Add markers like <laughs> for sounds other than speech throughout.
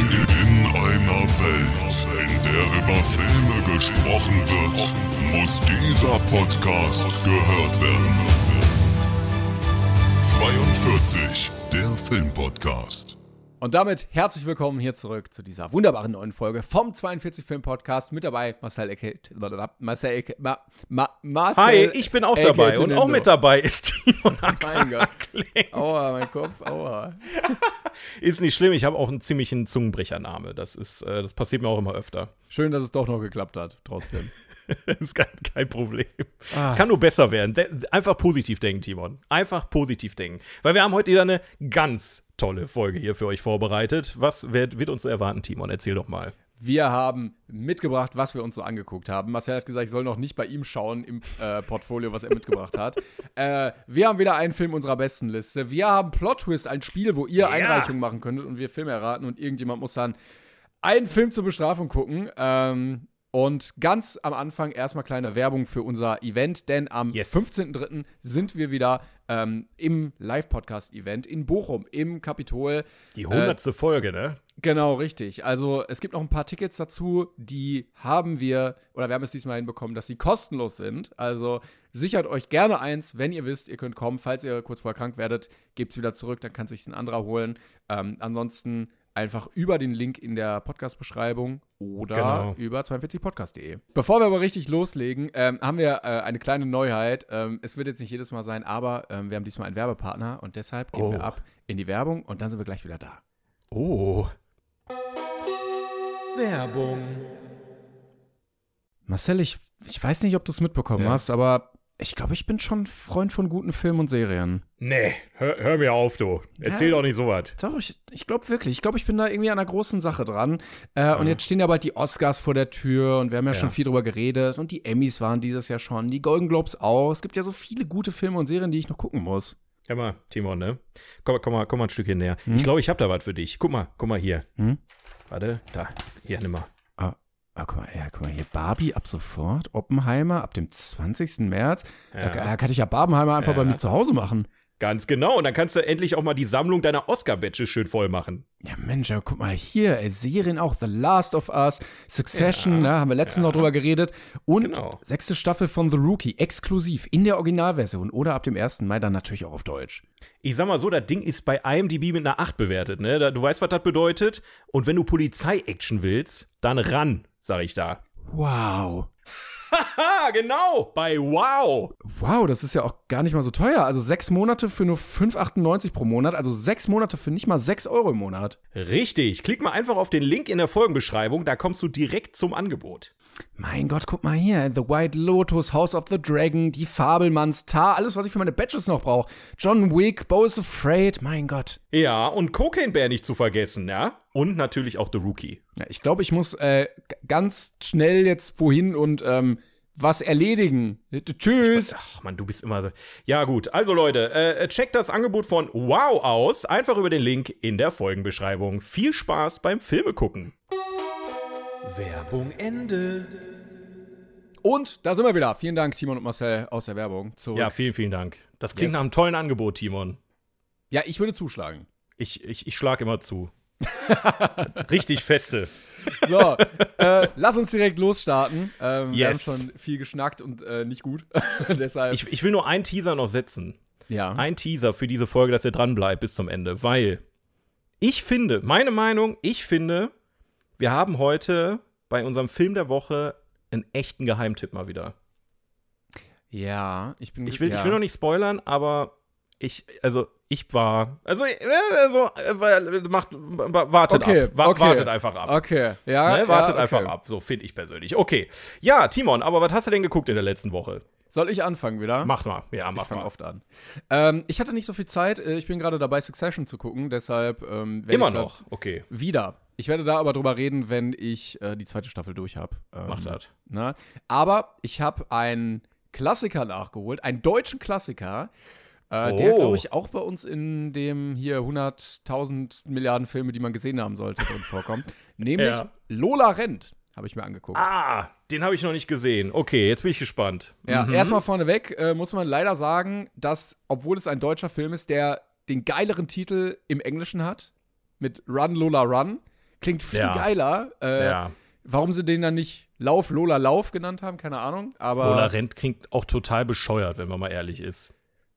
In einer Welt, in der über Filme gesprochen wird, muss dieser Podcast gehört werden. 42, der Filmpodcast. Und damit herzlich willkommen hier zurück zu dieser wunderbaren neuen Folge vom 42 Film Podcast. Mit dabei Marcel Ecke, Marcel Ecke, Ma, Ma, Marcel Hi, ich bin auch Ecke dabei und auch mit dabei ist Timon <laughs> Mein Gott. Aua, mein Kopf, aua. <laughs> Ist nicht schlimm, ich habe auch einen ziemlichen Zungenbrechername. Das ist, äh, das passiert mir auch immer öfter. Schön, dass es doch noch geklappt hat, trotzdem. <laughs> Das ist kein, kein Problem. Ah. Kann nur besser werden. De einfach positiv denken, Timon. Einfach positiv denken. Weil wir haben heute wieder eine ganz tolle Folge hier für euch vorbereitet. Was wird, wird uns so erwarten, Timon? Erzähl doch mal. Wir haben mitgebracht, was wir uns so angeguckt haben. Marcel hat gesagt, ich soll noch nicht bei ihm schauen im äh, Portfolio, was er mitgebracht hat. Äh, wir haben wieder einen Film unserer besten Liste. Wir haben Plot Twist, ein Spiel, wo ihr Einreichungen machen könntet und wir Filme erraten und irgendjemand muss dann einen Film zur Bestrafung gucken. Ähm, und ganz am Anfang erstmal kleine Werbung für unser Event, denn am Yes. 15.03. sind wir wieder ähm, im Live-Podcast-Event in Bochum, im Kapitol. Die hundertste Folge, ne? Genau, richtig. Also es gibt noch ein paar Tickets dazu, die haben wir, oder wir haben es diesmal hinbekommen, dass sie kostenlos sind. Also sichert euch gerne eins, wenn ihr wisst, ihr könnt kommen. Falls ihr kurz vorher krank werdet, gebt es wieder zurück, dann kann sich ein anderer holen. Ähm, ansonsten einfach über den Link in der Podcast-Beschreibung oder Genau. über 42podcast.de. Bevor wir aber richtig loslegen, ähm, haben wir äh, eine kleine Neuheit. Ähm, es wird jetzt nicht jedes Mal sein, aber ähm, wir haben diesmal einen Werbepartner und deshalb gehen Oh. wir ab in die Werbung und dann sind wir gleich wieder da. Oh. Werbung. Marcel, ich, ich weiß nicht, ob du es mitbekommen Ja. hast, aber ich glaube, ich bin schon Freund von guten Filmen und Serien. Nee, hör, hör mir auf, du. Erzähl Ja. doch nicht sowas. Doch, ich, ich glaube wirklich. Ich glaube, ich bin da irgendwie an einer großen Sache dran. Äh, Und jetzt stehen ja bald die Oscars vor der Tür und wir haben ja, schon viel drüber geredet. Und die Emmys waren dieses Jahr schon, die Golden Globes auch. Es gibt ja so viele gute Filme und Serien, die ich noch gucken muss. Hör mal, Timon, ne? Komm, komm, mal, komm mal ein Stückchen näher. Ich glaube, ich habe da was für dich. Guck mal, guck mal hier. Hm? Warte, da. Hier, nimm mal. Ah, guck mal, ja, guck mal hier. Barbie ab sofort, Oppenheimer ab dem 20. März. Da, da kann ich ja Barbenheimer einfach bei mir zu Hause machen. Ganz genau. Und dann kannst du endlich auch mal die Sammlung deiner Oscar-Badges schön voll machen. Ja, Mensch, ja, guck mal hier, ey, Serien auch, The Last of Us, Succession, ne, haben wir letztens noch drüber geredet. Und Genau. sechste Staffel von The Rookie, exklusiv in der Originalversion oder ab dem 1. Mai dann natürlich auch auf Deutsch. Ich sag mal so, das Ding ist bei IMDb mit einer 8 bewertet, ne? Du weißt, was das bedeutet. Und wenn du Polizei-Action willst, dann ran, sag ich da. Wow. Haha, genau, bei Wow. Wow, das ist ja auch gar nicht mal so teuer. Also sechs Monate für nur 5,98 pro Monat, also sechs Monate für nicht mal 6 Euro im Monat. Richtig. Klick mal einfach auf den Link in der Folgenbeschreibung, da kommst du direkt zum Angebot. Mein Gott, guck mal hier. The White Lotus, House of the Dragon, die Fabelmanns, Tar, alles, was ich für meine Badges noch brauche. John Wick, Bo is Afraid, mein Gott. Ja, und Cocaine Bear nicht zu vergessen, ja? Und natürlich auch The Rookie. Ja, ich glaube, ich muss äh, ganz schnell jetzt wohin und ähm, was erledigen. Äh, Tschüss. Ach man, du bist immer so. Ja, gut. Also, Leute, äh, checkt das Angebot von Wow aus. Einfach über den Link in der Folgenbeschreibung. Viel Spaß beim Filme gucken. Werbung Ende. Und da sind wir wieder. Vielen Dank, Timon und Marcel aus der Werbung. Zurück. Ja, vielen, vielen Dank. Das klingt Yes. nach einem tollen Angebot, Timon. ja, ich würde zuschlagen. Ich, ich, ich schlag immer zu. <laughs> Richtig feste. So, äh, lass uns direkt losstarten. Ähm, Wir haben Yes. schon viel geschnackt und äh, nicht gut. <laughs> Deshalb. Ich, ich will nur einen Teaser noch setzen. ja. Ein Teaser für diese Folge, dass ihr dran bleibt bis zum Ende. Weil ich finde, meine Meinung, ich finde, wir haben heute bei unserem Film der Woche einen echten Geheimtipp mal wieder. ja, ich bin. Ich will, ja. ich will noch nicht spoilern, aber ich, also ich war, also, äh, also äh, macht, wartet Okay, ab, okay. wartet einfach ab. Okay, ja. Ne? ja, Wartet okay. einfach ab, so finde ich persönlich. Okay, ja, Timon, aber was hast du denn geguckt in der letzten Woche? Soll ich anfangen wieder? Mach mal. Ja, ich mach fange mal. oft an. Ähm, ich hatte nicht so viel Zeit. äh, Ich bin gerade dabei, Succession zu gucken. Deshalb ähm, Immer ich noch. Okay. Wieder. Ich werde da aber drüber reden, wenn ich äh, die zweite Staffel durch habe. Ähm, Mach das. Ne? Aber ich habe einen Klassiker nachgeholt, einen deutschen Klassiker, äh, der, Oh. glaube ich, auch bei uns in dem hier 100.000 Milliarden Filme, die man gesehen haben sollte, drin vorkommt. <laughs> Nämlich Ja. Lola rennt, habe ich mir angeguckt. Ah, den habe ich noch nicht gesehen. Okay, jetzt bin ich gespannt. Ja, Mhm. erstmal vorneweg äh, muss man leider sagen, dass, obwohl es ein deutscher Film ist, der den geileren Titel im Englischen hat, mit Run Lola Run, klingt viel Ja. geiler. Äh, Ja. Warum sie den dann nicht Lauf Lola Lauf genannt haben, keine Ahnung. Aber Lola Rent klingt auch total bescheuert, wenn man mal ehrlich ist.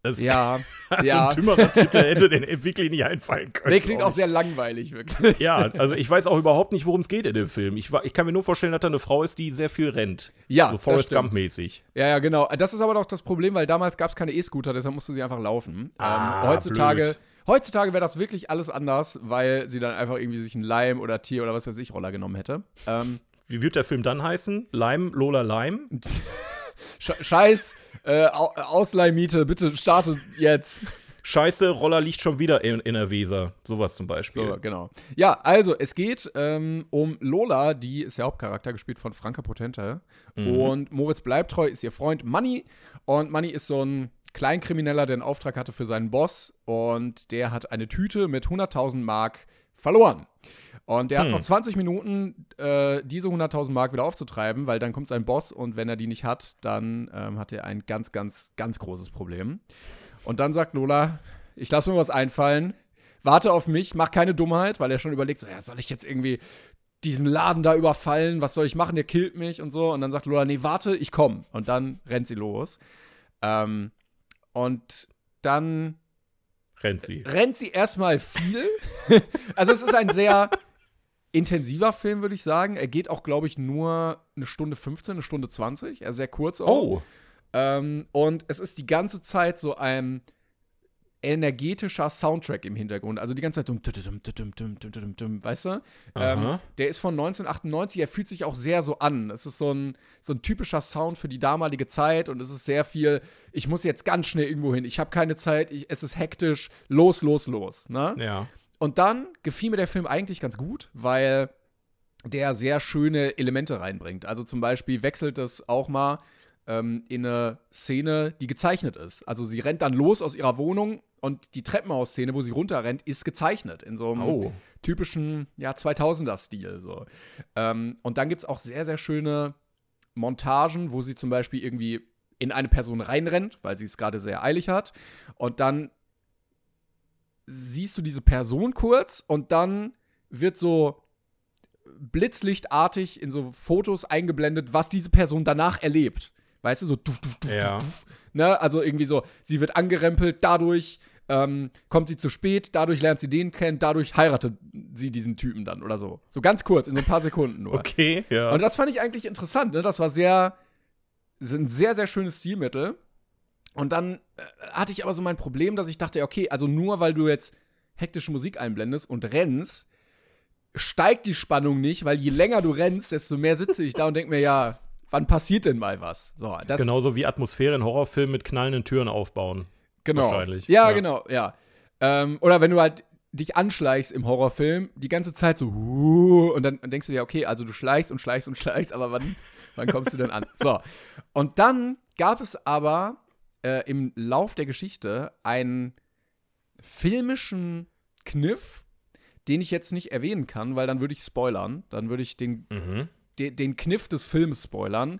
Das ja, <laughs> so ja. ein dümmerer Titel hätte den wirklich nicht einfallen können. Nee, klingt auch sehr langweilig, wirklich. Ja, also ich weiß auch überhaupt nicht, worum es geht in dem Film. Ich, ich kann mir nur vorstellen, dass da eine Frau ist, die sehr viel rennt. Ja, So Forrest. Gump-mäßig. Ja, ja, genau. Das ist aber doch das Problem, weil damals gab es keine E-Scooter, deshalb musste sie einfach laufen. Ah, ähm, heutzutage blöd. Heutzutage wäre das wirklich alles anders, weil sie dann einfach irgendwie sich einen Leim oder Tier oder was weiß ich Roller genommen hätte. Ähm, Wie wird der Film dann heißen? Lime, Lola Lime? <laughs> Sch- Scheiß äh, Au- Ausleihmiete, bitte starte jetzt. Scheiße, Roller liegt schon wieder in, in der Weser. Sowas zum Beispiel. So, genau. Ja, also es geht ähm, um Lola, die ist der Hauptcharakter, gespielt von Franka Potente. Und Moritz Bleibtreu ist ihr Freund Manny. Und Manny ist so ein Kleinkrimineller, der einen Auftrag hatte für seinen Boss. Und der hat eine Tüte mit 100.000 Mark verloren. Und der hat noch 20 Minuten, äh, diese 100.000 Mark wieder aufzutreiben, weil dann kommt sein Boss und wenn er die nicht hat, dann ähm, hat er ein ganz, ganz, ganz großes Problem. Und dann sagt Lola, ich lasse mir was einfallen, warte auf mich, mach keine Dummheit, weil er schon überlegt, so, ja, soll ich jetzt irgendwie diesen Laden da überfallen, was soll ich machen, der killt mich und so. Und dann sagt Lola, nee, warte, ich komm. Und dann rennt sie los. Ähm, und dann Rennt sie. rennt sie erstmal viel. <laughs> also es ist ein sehr intensiver Film, würde ich sagen. Er geht auch, glaube ich, nur eine Stunde 15, eine Stunde 20. Also sehr kurz auch. Oh, Ähm, und es ist die ganze Zeit so ein energetischer Soundtrack im Hintergrund. Also die ganze Zeit so, weißt du? Ähm, der ist von 1998, er fühlt sich auch sehr so an. Es ist so ein, so ein typischer Sound für die damalige Zeit und es ist sehr viel, ich muss jetzt ganz schnell irgendwo hin, ich habe keine Zeit, ich, es ist hektisch, los, los, los. Ne? ja. Und dann gefiel mir der Film eigentlich ganz gut, weil der sehr schöne Elemente reinbringt. Also zum Beispiel wechselt es auch mal ähm, in eine Szene, die gezeichnet ist. Also sie rennt dann los aus ihrer Wohnung und die Treppenhausszene, wo sie runterrennt, ist gezeichnet in so einem Oh. typischen ja, 2000er-Stil. So. Ähm, und dann gibt es auch sehr, sehr schöne Montagen, wo sie zum Beispiel irgendwie in eine Person reinrennt, weil sie es gerade sehr eilig hat. Und dann siehst du diese Person kurz und dann wird so blitzlichtartig in so Fotos eingeblendet, was diese Person danach erlebt. Weißt du, so duf, duf, duf, Ja. duf. Ne? Also irgendwie so, sie wird angerempelt, dadurch ähm, kommt sie zu spät, dadurch lernt sie den kennen, dadurch heiratet sie diesen Typen dann oder so. So ganz kurz, in so ein paar Sekunden nur. Okay, ja. Und das fand ich eigentlich interessant, ne? Das war sehr, ein sehr, sehr schönes Stilmittel. Und dann äh, hatte ich aber so mein Problem, dass ich dachte, okay, also nur weil du jetzt hektische Musik einblendest und rennst, steigt die Spannung nicht, weil je länger du rennst, desto mehr sitze ich da und denke mir, ja, wann passiert denn mal was? So, das, Genauso wie Atmosphäre in Horrorfilmen mit knallenden Türen aufbauen. Genau. Wahrscheinlich. Ja, Ja. genau, ja. Ähm, oder wenn du halt dich anschleichst im Horrorfilm, die ganze Zeit so, und dann denkst du dir, okay, also du schleichst und schleichst und <laughs> schleichst, aber wann, wann kommst du denn an? So. Und dann gab es aber äh, im Lauf der Geschichte einen filmischen Kniff, den ich jetzt nicht erwähnen kann, weil dann würde ich spoilern. Dann würde ich den, Mhm. de, den Kniff des Films spoilern,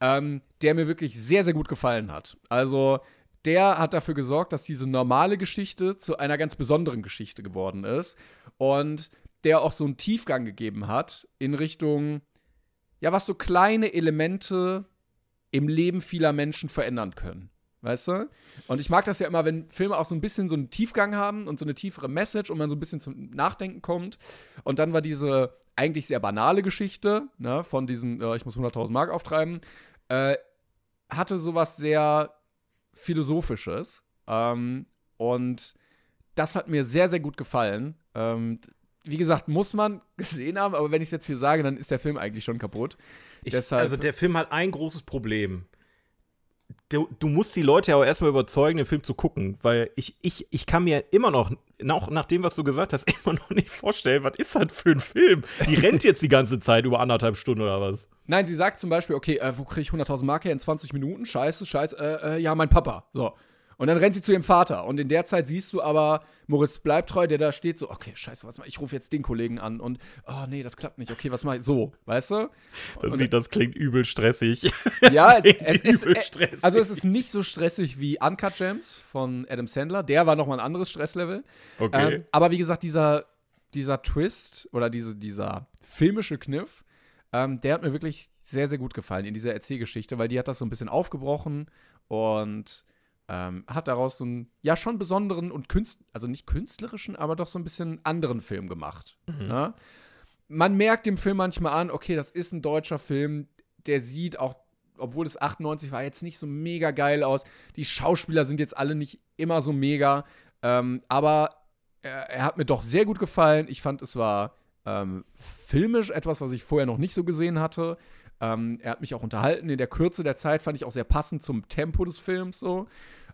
ähm, der mir wirklich sehr, sehr gut gefallen hat. Also, der hat dafür gesorgt, dass diese normale Geschichte zu einer ganz besonderen Geschichte geworden ist und der auch so einen Tiefgang gegeben hat in Richtung, ja, was so kleine Elemente im Leben vieler Menschen verändern können. Weißt du? Und ich mag das ja immer, wenn Filme auch so ein bisschen so einen Tiefgang haben und so eine tiefere Message und man so ein bisschen zum Nachdenken kommt. Und dann war diese eigentlich sehr banale Geschichte, ne, von diesem, äh, ich muss 100.000 Mark auftreiben, äh, hatte sowas sehr Philosophisches. Ähm, und das hat mir sehr, sehr gut gefallen. Ähm, wie gesagt, muss man <laughs> gesehen haben, aber wenn ich es jetzt hier sage, dann ist der Film eigentlich schon kaputt. Ich, Deshalb- also der Film hat ein großes Problem. du, du musst die Leute ja auch erstmal überzeugen, den Film zu gucken, weil ich, ich, ich kann mir immer noch, auch nach dem, was du gesagt hast, <laughs> immer noch nicht vorstellen, was ist das für ein Film? Die rennt jetzt die ganze Zeit über anderthalb Stunden oder was? Nein, sie sagt zum Beispiel, okay, äh, wo kriege ich 100.000 Mark her in 20 Minuten? Scheiße, scheiße, äh, äh, ja, mein Papa. So. Und dann rennt sie zu ihrem Vater. Und in der Zeit siehst du aber Moritz Bleibtreu, der da steht, so, okay, scheiße, was mach ich? Ich rufe jetzt den Kollegen an und, oh nee, das klappt nicht. Okay, was mach ich? So, weißt du? Das, Und- sieht, das klingt übel stressig. <laughs> Ja, es, <laughs> es ist, übel äh, stressig. also es ist nicht so stressig wie Uncut Gems von Adam Sandler. Der war noch mal ein anderes Stresslevel. Okay. Ähm, aber wie gesagt, dieser, dieser Twist oder diese, dieser filmische Kniff, ähm, der hat mir wirklich sehr, sehr gut gefallen in dieser Erzählgeschichte, weil die hat das so ein bisschen aufgebrochen und ähm, hat daraus so einen, ja, schon besonderen und künst, also nicht künstlerischen, aber doch so ein bisschen anderen Film gemacht. Ne? Man merkt dem Film manchmal an, okay, das ist ein deutscher Film, der sieht auch, obwohl es 98 war, jetzt nicht so mega geil aus. Die Schauspieler sind jetzt alle nicht immer so mega, ähm, aber er, er hat mir doch sehr gut gefallen. Ich fand, es war ähm, filmisch etwas, was ich vorher noch nicht so gesehen hatte. Ähm, er hat mich auch unterhalten. In der Kürze der Zeit fand ich auch sehr passend zum Tempo des Films so.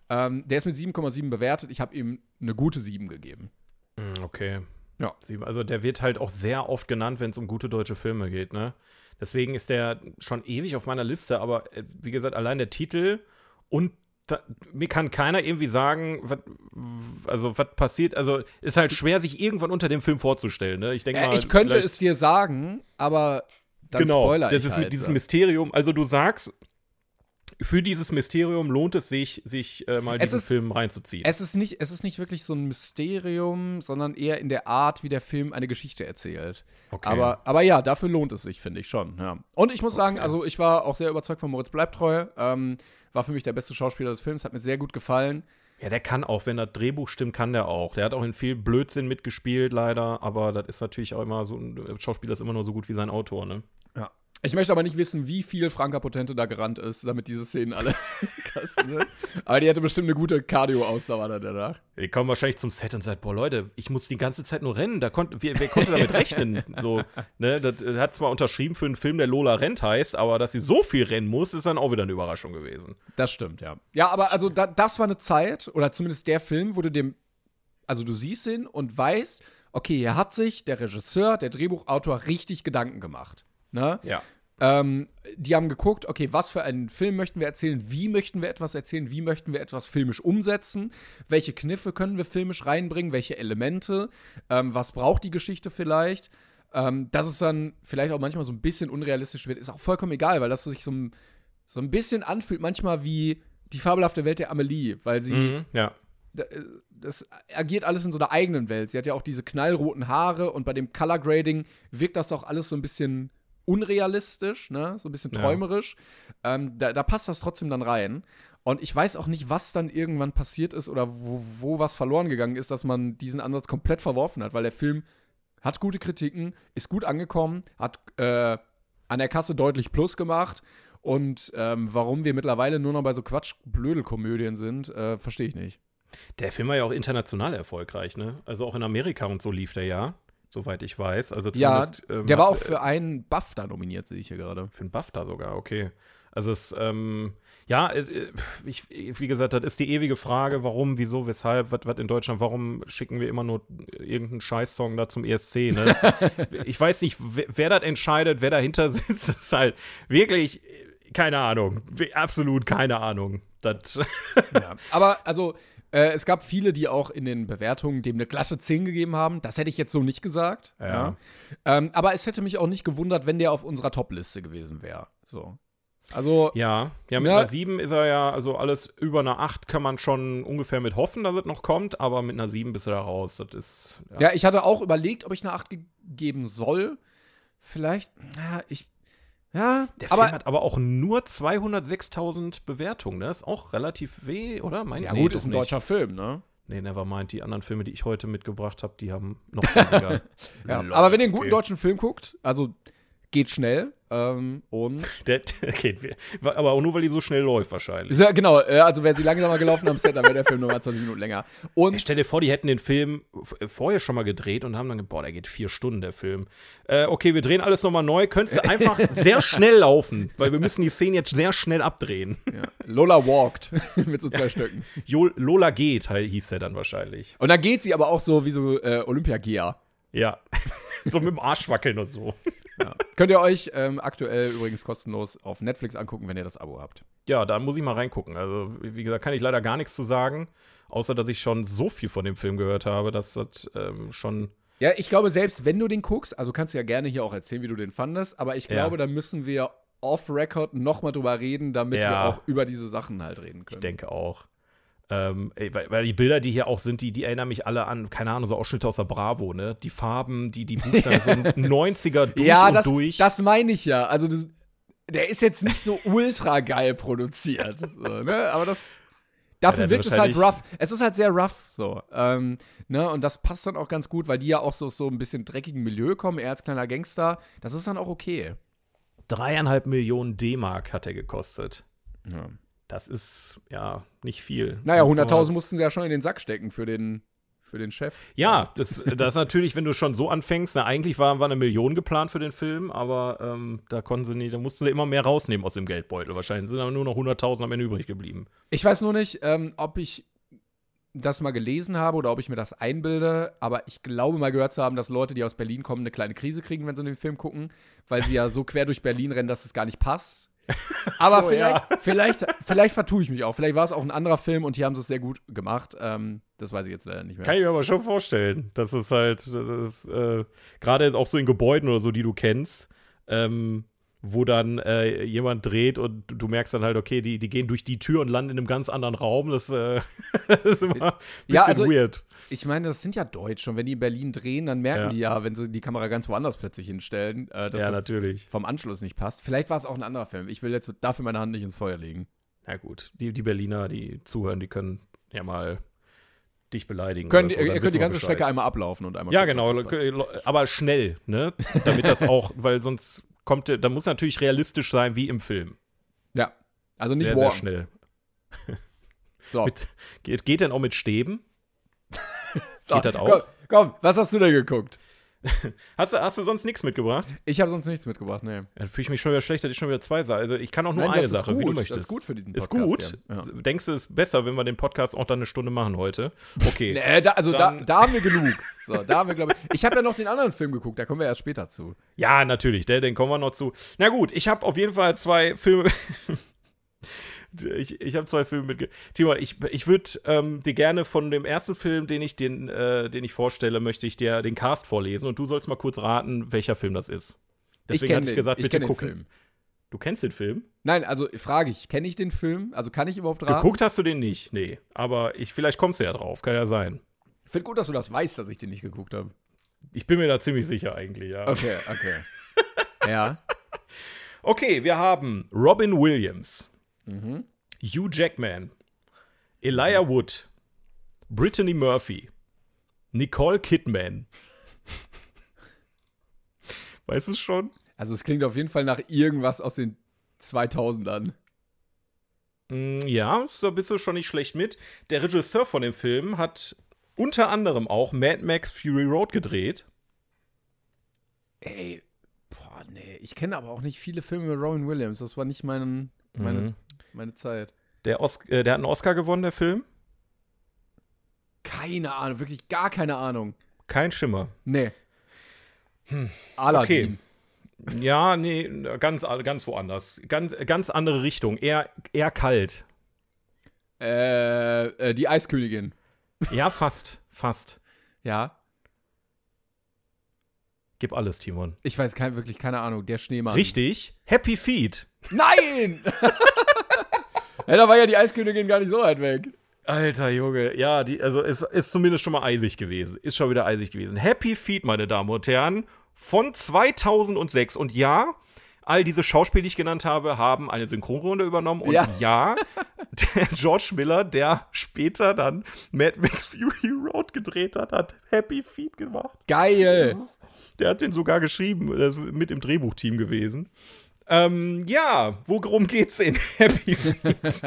Ähm, der ist mit 7,7 bewertet. Ich habe ihm eine gute 7 gegeben. Hm, Okay. Ja. Also der wird halt auch sehr oft genannt, wenn es um gute deutsche Filme geht, ne? Deswegen ist der schon ewig auf meiner Liste, aber äh, wie gesagt, allein der Titel und da, mir kann keiner irgendwie sagen, was, also was passiert, also ist halt schwer, sich irgendwann unter dem Film vorzustellen, ne? Ich denke Äh, mal, ich könnte es dir sagen, aber dann genau, spoiler das ist halt, mit diesem ja. Mysterium, also du sagst, für dieses Mysterium lohnt es sich, sich äh, mal Es diesen ist- Film reinzuziehen. Es ist, nicht, es ist nicht wirklich so ein Mysterium, sondern eher in der Art, wie der Film eine Geschichte erzählt. Okay. Aber, aber ja, dafür lohnt es sich, finde ich schon. Ja. Und ich muss sagen, also ich war auch sehr überzeugt von Moritz Bleibtreu. Ähm, war für mich der beste Schauspieler des Films, hat mir sehr gut gefallen. Ja, der kann auch, wenn das Drehbuch stimmt, kann der auch. Der hat auch in viel Blödsinn mitgespielt, leider, aber das ist natürlich auch immer so, ein Schauspieler ist immer nur so gut wie sein Autor, ne? Ja. Ich möchte aber nicht wissen, wie viel Franka Potente da gerannt ist, damit diese Szenen alle <laughs> kasten sind. Aber die hätte bestimmt eine gute Cardio-Ausdauer dann danach. Die kommen wahrscheinlich zum Set und sagen, boah, Leute, ich muss die ganze Zeit nur rennen. Da konnt, wer, wer konnte damit <laughs> rechnen? So, ne, das hat zwar unterschrieben für einen Film, der Lola rennt heißt, aber dass sie so viel rennen muss, ist dann auch wieder eine Überraschung gewesen. Das stimmt, ja. Ja, aber also da, das war eine Zeit, oder zumindest der Film, wo du dem, also du siehst ihn und weißt, okay, hier hat sich der Regisseur, der Drehbuchautor richtig Gedanken gemacht. Ne? Ja. Ähm, die haben geguckt, okay, was für einen Film möchten wir erzählen, wie möchten wir etwas erzählen, wie möchten wir etwas filmisch umsetzen, welche Kniffe können wir filmisch reinbringen, welche Elemente, ähm, was braucht die Geschichte vielleicht. Ähm, dass es dann vielleicht auch manchmal so ein bisschen unrealistisch wird, ist auch vollkommen egal, weil das sich so ein, so ein bisschen anfühlt, manchmal wie die fabelhafte Welt der Amelie, weil sie Mhm, ja. äh, das agiert alles in so einer eigenen Welt. Sie hat ja auch diese knallroten Haare und bei dem Color Grading wirkt das auch alles so ein bisschen unrealistisch, ne? So ein bisschen Ja. träumerisch. Ähm, da, da passt das trotzdem dann rein. Und ich weiß auch nicht, was dann irgendwann passiert ist oder wo, wo was verloren gegangen ist, dass man diesen Ansatz komplett verworfen hat, weil der Film hat gute Kritiken, ist gut angekommen, hat äh, an der Kasse deutlich Plus gemacht. Und ähm, warum wir mittlerweile nur noch bei so Quatsch-Blödel-Komödien sind, äh, verstehe ich nicht. Der Film war ja auch international erfolgreich, ne? Also auch in Amerika und so lief der ja, soweit ich weiß. Also Ja, ähm, der war auch äh, für einen BAFTA nominiert, sehe ich hier gerade. Für einen BAFTA sogar, okay. Also es, ähm, ja, äh, ich, wie gesagt, das ist die ewige Frage, warum, wieso, weshalb, was in Deutschland, warum schicken wir immer nur irgendeinen Scheißsong da zum ESC, ne? Das, <laughs> ich weiß nicht, wer, wer das entscheidet, wer dahinter <laughs> sitzt, ist halt wirklich, äh, keine Ahnung, absolut keine Ahnung. Das, Aber also, äh, es gab viele, die auch in den Bewertungen dem eine glatte 10 gegeben haben. Das hätte ich jetzt so nicht gesagt. Ja. Ähm, aber es hätte mich auch nicht gewundert, wenn der auf unserer Top-Liste gewesen wäre. So. Also, ja, ja, mit Ja. einer 7 ist er ja, also alles über einer 8 kann man schon ungefähr mit hoffen, dass es noch kommt, aber mit einer 7 bist du da raus. Das ist, ja. ich hatte auch überlegt, ob ich eine 8 ge geben soll. Vielleicht, ja, ich, ja, Der aber Film hat aber auch nur 206.000 Bewertungen. ne? Das ist auch relativ weh, oder? Mein, ja nee, gut, ist ein nicht. deutscher Film, ne? Nee, nevermind. Die anderen Filme, die ich heute mitgebracht habe, die haben noch weniger. <laughs> Ja, aber wenn ihr einen guten deutschen Film guckt, also geht schnell, Ähm, und <laughs> Der, okay, aber auch nur, weil die so schnell läuft wahrscheinlich. ja, genau, äh, also wäre sie langsamer gelaufen am Set, dann wäre der Film nochmal 20 Minuten länger. Und Stell dir vor, die hätten den Film f- vorher schon mal gedreht und haben dann, ge- boah, der geht vier Stunden, der Film. Äh, okay, wir drehen alles nochmal neu. Könntest du einfach <laughs> sehr schnell laufen, weil wir müssen die Szene jetzt sehr schnell abdrehen. Lola walked <laughs> mit so zwei Stücken. Jo Lola geht, hieß der dann wahrscheinlich. Und dann geht sie aber auch so wie so äh, Olympiagear. Ja. so mit dem Arsch wackeln und so. Könnt ihr euch ähm, aktuell übrigens kostenlos auf Netflix angucken, wenn ihr das Abo habt. Ja, da muss ich mal reingucken. Also, wie gesagt, kann ich leider gar nichts zu sagen, außer dass ich schon so viel von dem Film gehört habe, dass das ähm, schon. Ja, ich glaube, selbst wenn du den guckst, also kannst du ja gerne hier auch erzählen, wie du den fandest, aber ich Ja. glaube, da müssen wir off-Record nochmal drüber reden, damit wir Ja. auch über diese Sachen halt reden können. Ich denke auch. Ähm, weil, weil die Bilder, die hier auch sind, die, die erinnern mich alle an, keine Ahnung, so Ausschnitte aus der Bravo, ne? Die Farben, die, die Buchstaben, so <laughs> ein 90er durch ja, und das, durch. das meine ich ja. Also, das, der ist jetzt nicht so ultra geil produziert. So, ne? Aber das. Dafür Ja, wirkt es halt rough. Es ist halt sehr rough, so. Ähm, ne? Und das passt dann auch ganz gut, weil die ja auch so, so ein bisschen dreckigen Milieu kommen, er als kleiner Gangster. Das ist dann auch okay. Dreieinhalb Millionen D-Mark hat er gekostet. Ja. Das ist ja nicht viel. Naja, Sonst kann man- 100.000 mussten sie ja schon in den Sack stecken für den, für den Chef. Ja, das, das ist natürlich, wenn du schon so anfängst, na, eigentlich war, war eine Million geplant für den Film, aber ähm, da konnten sie nicht, da mussten sie immer mehr rausnehmen aus dem Geldbeutel. Wahrscheinlich sind aber nur noch 100.000 am Ende übrig geblieben. Ich weiß nur nicht, ähm, ob ich das mal gelesen habe oder ob ich mir das einbilde, aber ich glaube mal gehört zu haben, dass Leute, die aus Berlin kommen, eine kleine Krise kriegen, wenn sie den Film gucken, weil sie ja so quer durch Berlin rennen, dass es gar nicht passt. <laughs> Aber So, vielleicht, ja. vielleicht, vielleicht vertue ich mich auch. Vielleicht war es auch ein anderer Film und hier haben sie es sehr gut gemacht. Ähm, das weiß ich jetzt leider nicht mehr. Kann ich mir aber schon vorstellen. Das ist halt, das ist äh, gerade auch so in Gebäuden oder so, die du kennst, ähm, wo dann äh, jemand dreht und du, merkst dann halt, okay, die, die gehen durch die Tür und landen in einem ganz anderen Raum. Das, äh, <laughs> das ist immer ein bisschen Ja, also- weird. Ich meine, das sind ja Deutsche und wenn die in Berlin drehen, dann merken Ja. die ja, wenn sie die Kamera ganz woanders plötzlich hinstellen, äh, dass Ja, das natürlich. vom Anschluss nicht passt. Vielleicht war es auch ein anderer Film. Ich will jetzt dafür meine Hand nicht ins Feuer legen. Na gut, die, die Berliner, die zuhören, die können ja mal dich beleidigen. Könnt, oder so, ihr könnt die ganze. Strecke einmal ablaufen und einmal Ja, gucken, genau, aber schnell, ne? Damit das auch, <laughs> weil sonst kommt, da muss natürlich realistisch sein wie im Film. Ja. Also nicht Sehr, sehr schnell. <laughs> So. Mit, geht, geht denn auch mit Stäben? so. <laughs> geht das auch? Komm, komm, was hast du denn geguckt? <laughs> Hast du, hast du sonst nichts mitgebracht? Ich habe sonst nichts mitgebracht, nee. Ja, Dann fühle ich mich schon wieder schlecht, dass ich schon wieder zwei Sachen. Also ich kann auch nur Nein, eine das ist Sache, wie gut. du Das möchtest. ist gut für diesen Ist Podcast gut. hier. Ja. Denkst du, es ist besser, wenn wir den Podcast auch dann eine Stunde machen heute? Okay. <laughs> Nee, da, also da, da haben wir genug. So, da haben wir, glaube ich. Ich habe ja noch den anderen Film geguckt, da kommen wir erst später zu. Ja, natürlich, der, den kommen wir noch zu. Na gut, ich habe auf jeden Fall zwei Filme. Ich ich habe zwei Filme mit. Timon, ich, ich würde ähm, dir gerne von dem ersten Film, den ich, den, äh, den ich vorstelle, möchte ich dir den Cast vorlesen und du sollst mal kurz raten, welcher Film das ist. Deswegen hatte ich gesagt, ich bitte den gucken. Film. Du kennst den Film? Nein, also frage ich, kenne ich den Film? Also kann ich überhaupt raten? Geguckt hast du den nicht? Nee. Aber ich, vielleicht kommst du ja drauf, kann ja sein. Ich finde gut, dass du das weißt, dass ich den nicht geguckt habe. Ich bin mir da ziemlich sicher eigentlich, ja. Okay, okay. <laughs> ja. Okay, wir haben Robin Williams, Mhm. Hugh Jackman, Elijah Wood, Brittany Murphy, Nicole Kidman. <laughs> Weißt du es schon? Also es klingt auf jeden Fall nach irgendwas aus den 2000ern. Mm, Ja, da bist du schon nicht schlecht mit. Der Regisseur von dem Film hat unter anderem auch Mad Max Fury Road gedreht. Ey, boah, nee. Ich kenne aber auch nicht viele Filme mit Robin Williams. Das war nicht mein, meine, Mhm. Meine Zeit. Der, Os äh, der hat einen Oscar gewonnen, der Film. Keine Ahnung, wirklich gar keine Ahnung. Kein Schimmer. Nee. Aladdin. Ja, nee, ganz, ganz woanders. Ganz, ganz andere Richtung. Eher, eher kalt. Äh, äh, die Eiskönigin. Ja, fast. Fast. <laughs> Ja. Gib alles, Timon. Ich weiß kein, wirklich keine Ahnung. Der Schneemann. Richtig. Happy Feet. Nein! <laughs> ja, da war ja die Eiskönigin gar nicht so weit weg. Alter Junge, ja, die, also es ist zumindest schon mal eisig gewesen. Ist schon wieder eisig gewesen. Happy Feet, meine Damen und Herren, von 2006. Und ja, all diese Schauspieler, die ich genannt habe, haben eine Synchronrunde übernommen. Und Ja. ja, der George Miller, der später dann Mad Max Fury Road gedreht hat, hat Happy Feet gemacht. Geil. Der hat den sogar geschrieben, der ist mit im Drehbuchteam gewesen. Ähm, ja, worum geht's in <laughs> Happy Feet?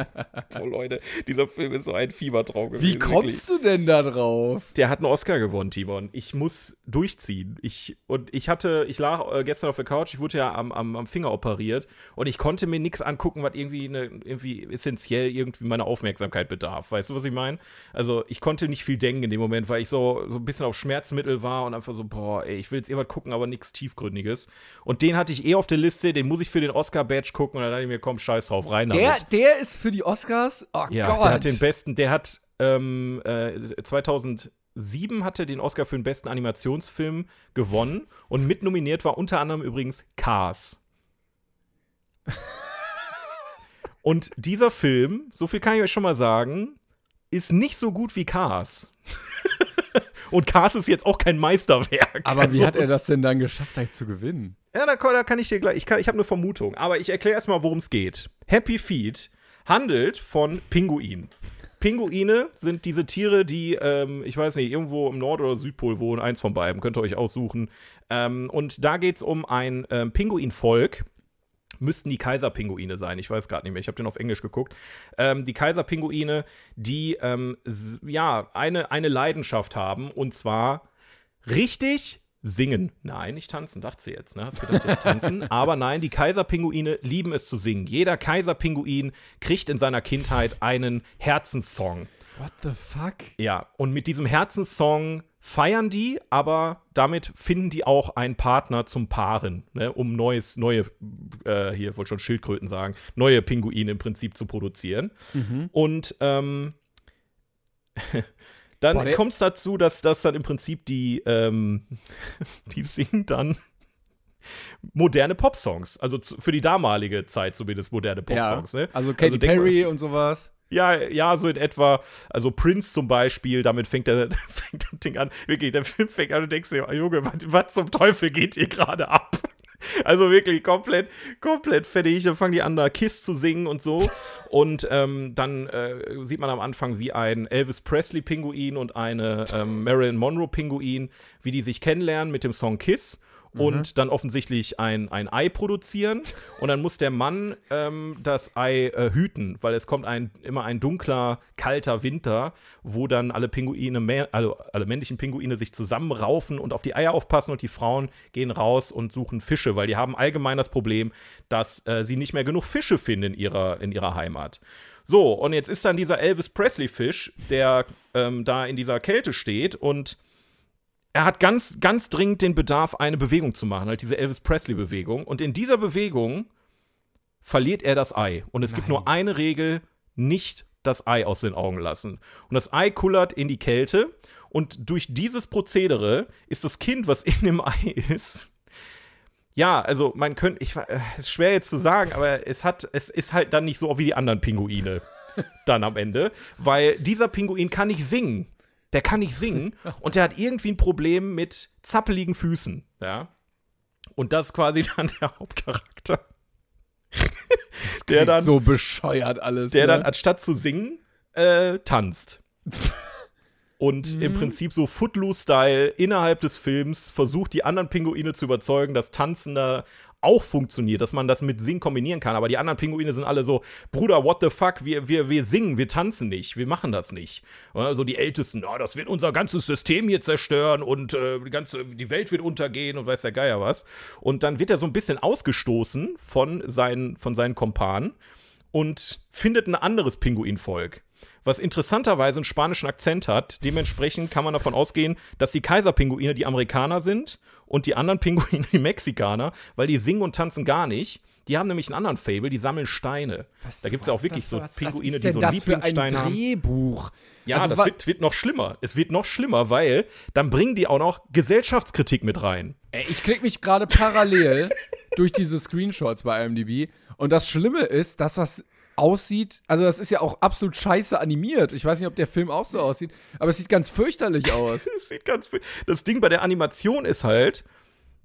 oh Leute, dieser Film ist so ein Fiebertraum gewesen. Wie kommst du denn da drauf? Der hat einen Oscar gewonnen, Timon. Ich muss durchziehen. Ich, und ich hatte, ich lag äh, gestern auf der Couch, ich wurde ja am, am, am Finger operiert und ich konnte mir nichts angucken, was irgendwie, eine, irgendwie essentiell irgendwie meine Aufmerksamkeit bedarf. Weißt du, was ich meine? Also ich konnte nicht viel denken in dem Moment, weil ich so, so ein bisschen auf Schmerzmittel war und einfach so, boah, ey, ich will jetzt irgendwas gucken, aber nichts Tiefgründiges. Und den hatte ich eh auf der Liste, den muss ich für den Oscar-Badge gucken und dann dachte ich mir, komm, scheiß drauf, rein Der, damit. der ist für die Oscars? Oh Ja, Gott. der hat den besten, der hat ähm, äh, 2007 hat er den Oscar für den besten Animationsfilm gewonnen und mit nominiert war unter anderem übrigens Cars. <laughs> und dieser Film, so viel kann ich euch schon mal sagen, ist nicht so gut wie Cars. <laughs> und Cars ist jetzt auch kein Meisterwerk. Aber wie Also- hat er das denn dann geschafft, gleich zu gewinnen? Ja, da, kann- da kann ich dir gleich, ich, ich habe eine Vermutung, aber ich erkläre erstmal, worum es geht. Happy Feet handelt von Pinguinen. Pinguine sind diese Tiere, die, ähm, ich weiß nicht, irgendwo im Nord- oder Südpol wohnen, eins von beiden, könnt ihr euch aussuchen. Ähm, und da geht es um ein ähm, Pinguinvolk, müssten die Kaiserpinguine sein. Ich weiß gerade nicht mehr. Ich habe den auf Englisch geguckt. Ähm, die Kaiserpinguine, die ähm, ja eine, eine Leidenschaft haben und zwar richtig singen. Nein, nicht tanzen, dachte sie jetzt. Ne? Hast gedacht, jetzt tanzen. <laughs> Aber nein, die Kaiserpinguine lieben es zu singen. Jeder Kaiserpinguin kriegt in seiner Kindheit einen Herzenssong. What the fuck? Ja, und mit diesem Herzenssong feiern die, aber damit finden die auch einen Partner zum Paaren, ne, um neues, neue, äh, hier wollte schon Schildkröten sagen, neue Pinguine im Prinzip zu produzieren. Und ähm, <laughs> dann kommt es dazu, dass das dann im Prinzip die, ähm, <laughs> die singen dann moderne Popsongs, also zu, für die damalige Zeit zumindest moderne Ja. Popsongs. Ne? Also Katy denk mal- Perry und sowas. ja, ja, so in etwa. Also Prince zum Beispiel, damit fängt, der, <laughs> fängt das Ding an. Wirklich, der Film fängt an und denkst dir, Junge, was, was zum Teufel geht hier gerade ab? <laughs> Also wirklich komplett, komplett fertig. Dann fangen die an, da Kiss zu singen und so. Und ähm, dann äh, sieht man am Anfang, wie ein Elvis Presley-Pinguin und eine ähm, Marilyn Monroe-Pinguin, wie die sich kennenlernen mit dem Song Kiss und dann offensichtlich ein, ein Ei produzieren. Und dann muss der Mann ähm, das Ei äh, hüten, weil es kommt ein, immer ein dunkler, kalter Winter, wo dann alle Pinguine, also alle männlichen Pinguine sich zusammenraufen und auf die Eier aufpassen und die Frauen gehen raus und suchen Fische, weil die haben allgemein das Problem, dass äh, sie nicht mehr genug Fische finden in ihrer, in ihrer Heimat. So, und jetzt ist dann dieser Elvis Presley-Fisch, der ähm, da in dieser Kälte steht und er hat ganz, ganz dringend den Bedarf, eine Bewegung zu machen, halt diese Elvis Presley-Bewegung. Und in dieser Bewegung verliert er das Ei. Und es gibt nur eine Regel: nicht das Ei aus den Augen lassen. Und das Ei kullert in die Kälte. Und durch dieses Prozedere ist das Kind, was in dem Ei ist, ja, also man könnte, ich äh, ist schwer jetzt zu sagen, aber es hat, es ist halt dann nicht so wie die anderen Pinguine dann am Ende, weil dieser Pinguin kann nicht singen. Der kann nicht singen <laughs> und der hat irgendwie ein Problem mit zappeligen Füßen, ja. Und das ist quasi dann der Hauptcharakter. der dann, so bescheuert alles. der ne? dann anstatt zu singen, äh, tanzt. <laughs> Und im Prinzip so Footloose-Style innerhalb des Films versucht, die anderen Pinguine zu überzeugen, dass Tanzen da auch funktioniert, dass man das mit Singen kombinieren kann. Aber die anderen Pinguine sind alle so, Bruder, what the fuck, wir, wir, wir singen, wir tanzen nicht, wir machen das nicht. Also die Ältesten, na, das wird unser ganzes System hier zerstören und äh, die ganze, die Welt wird untergehen und weiß der Geier was. Und dann wird er so ein bisschen ausgestoßen von seinen, von seinen Kompanen und findet ein anderes Pinguinvolk, was interessanterweise einen spanischen Akzent hat. Dementsprechend kann man davon ausgehen, dass die Kaiserpinguine die Amerikaner sind und die anderen Pinguine die Mexikaner, weil die singen und tanzen gar nicht. Die haben nämlich einen anderen Fable, die sammeln Steine. da gibt es ja auch wirklich Was- so was- Pinguine, was die so denn einen ein Lieblingsstein haben. Drehbuch. Ja, Also das wird, wird noch schlimmer. Es wird noch schlimmer, weil dann bringen die auch noch Gesellschaftskritik mit rein. Ey, ich klicke mich gerade parallel <laughs> durch diese Screenshots bei IMDb. Und das Schlimme ist, dass das aussieht, also das ist ja auch absolut scheiße animiert. Ich weiß nicht, ob der Film auch so aussieht, aber es sieht ganz fürchterlich aus. <laughs> Das sieht ganz. Das Ding bei der Animation ist halt,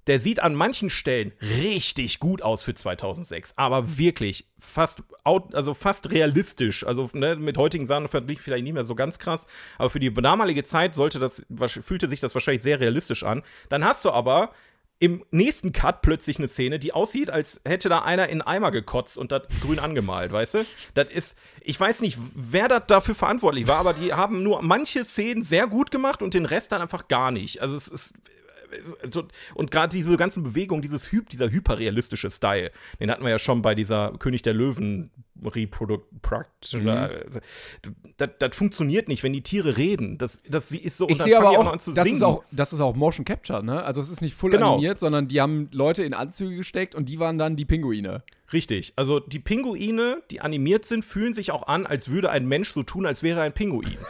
der sieht an manchen Stellen richtig gut aus für 2006, aber wirklich fast, also fast realistisch. Also ne, mit heutigen Sachen vielleicht nicht mehr so ganz krass, aber für die damalige Zeit sollte das, fühlte sich das wahrscheinlich sehr realistisch an. Dann hast du aber im nächsten Cut plötzlich eine Szene, die aussieht, als hätte da einer in Eimer gekotzt und das grün angemalt, weißt du? Das ist, ich weiß nicht, wer das dafür verantwortlich war, aber die haben nur manche Szenen sehr gut gemacht und den Rest dann einfach gar nicht. Also es ist und gerade diese ganzen Bewegungen, dieses Hy dieser hyperrealistische Style, den hatten wir ja schon bei dieser König der Löwen Reproduction. Mhm. Das, das, funktioniert nicht, wenn die Tiere reden. Das, das ist so. Ich sehe aber auch, das ist auch, das ist auch Motion Capture, ne? Also es ist nicht voll genau. animiert, sondern die haben Leute in Anzüge gesteckt und die waren dann die Pinguine. Richtig. Also die Pinguine, die animiert sind, fühlen sich auch an, als würde ein Mensch so tun, als wäre er ein Pinguin. <laughs>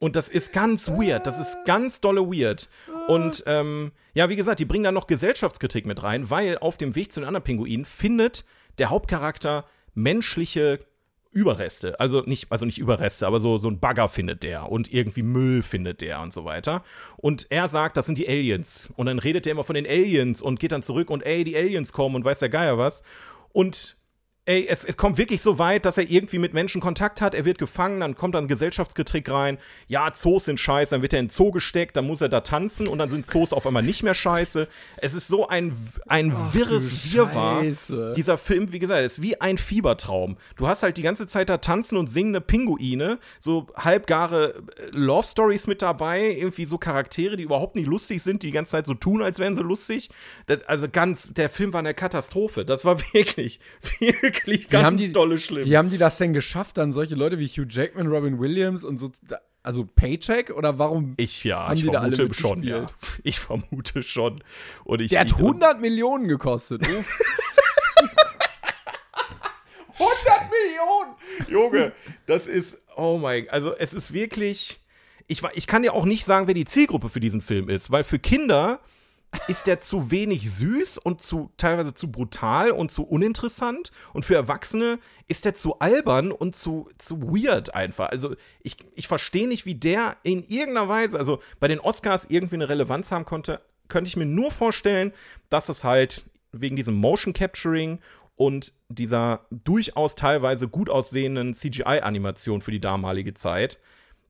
Und das ist ganz weird. Das ist ganz dolle weird. Und ähm, ja, wie gesagt, die bringen da noch Gesellschaftskritik mit rein, weil auf dem Weg zu den anderen Pinguinen findet der Hauptcharakter menschliche Überreste. Also nicht, also nicht Überreste, aber so, so ein Bagger findet der und irgendwie Müll findet der und so weiter. Und er sagt, das sind die Aliens. Und dann redet er immer von den Aliens und geht dann zurück und ey, die Aliens kommen und weiß der Geier was. Und ey, es, es kommt wirklich so weit, dass er irgendwie mit Menschen Kontakt hat. Er wird gefangen, dann kommt dann ein Gesellschaftsgetrick rein. Ja, Zoos sind scheiße, dann wird er in den Zoo gesteckt, dann muss er da tanzen und dann sind Zoos auf einmal nicht mehr scheiße. Es ist so ein, ein Ach, wirres Wirrwarr. Dieser Film, wie gesagt, ist wie ein Fiebertraum. Du hast halt die ganze Zeit da tanzen und singende Pinguine, so halbgare äh, Love Stories mit dabei, irgendwie so Charaktere, die überhaupt nicht lustig sind, die die ganze Zeit so tun, als wären sie lustig. Das, also ganz, der Film war eine Katastrophe. Das war <laughs> wirklich, wirklich wirklich ganz haben die, dolle schlimm. Wie haben die das denn geschafft, dann solche Leute wie Hugh Jackman, Robin Williams und so, also Paycheck oder warum ich ja, haben ich die vermute da alle schon, ja. <laughs> Ich vermute schon. Und ich, Der hat 100 Millionen gekostet. <laughs> 100 <laughs> Millionen! Junge, das ist, oh mein, also es ist wirklich, ich, ich kann ja auch nicht sagen, wer die Zielgruppe für diesen Film ist, weil für Kinder ist der zu wenig süß und zu teilweise zu brutal und zu uninteressant. Und für Erwachsene ist der zu albern und zu, zu weird einfach. Also ich, ich verstehe nicht, wie der in irgendeiner Weise, also bei den Oscars irgendwie eine Relevanz haben konnte, könnte ich mir nur vorstellen, dass es halt wegen diesem Motion Capturing und dieser durchaus teilweise gut aussehenden CGI-Animation für die damalige Zeit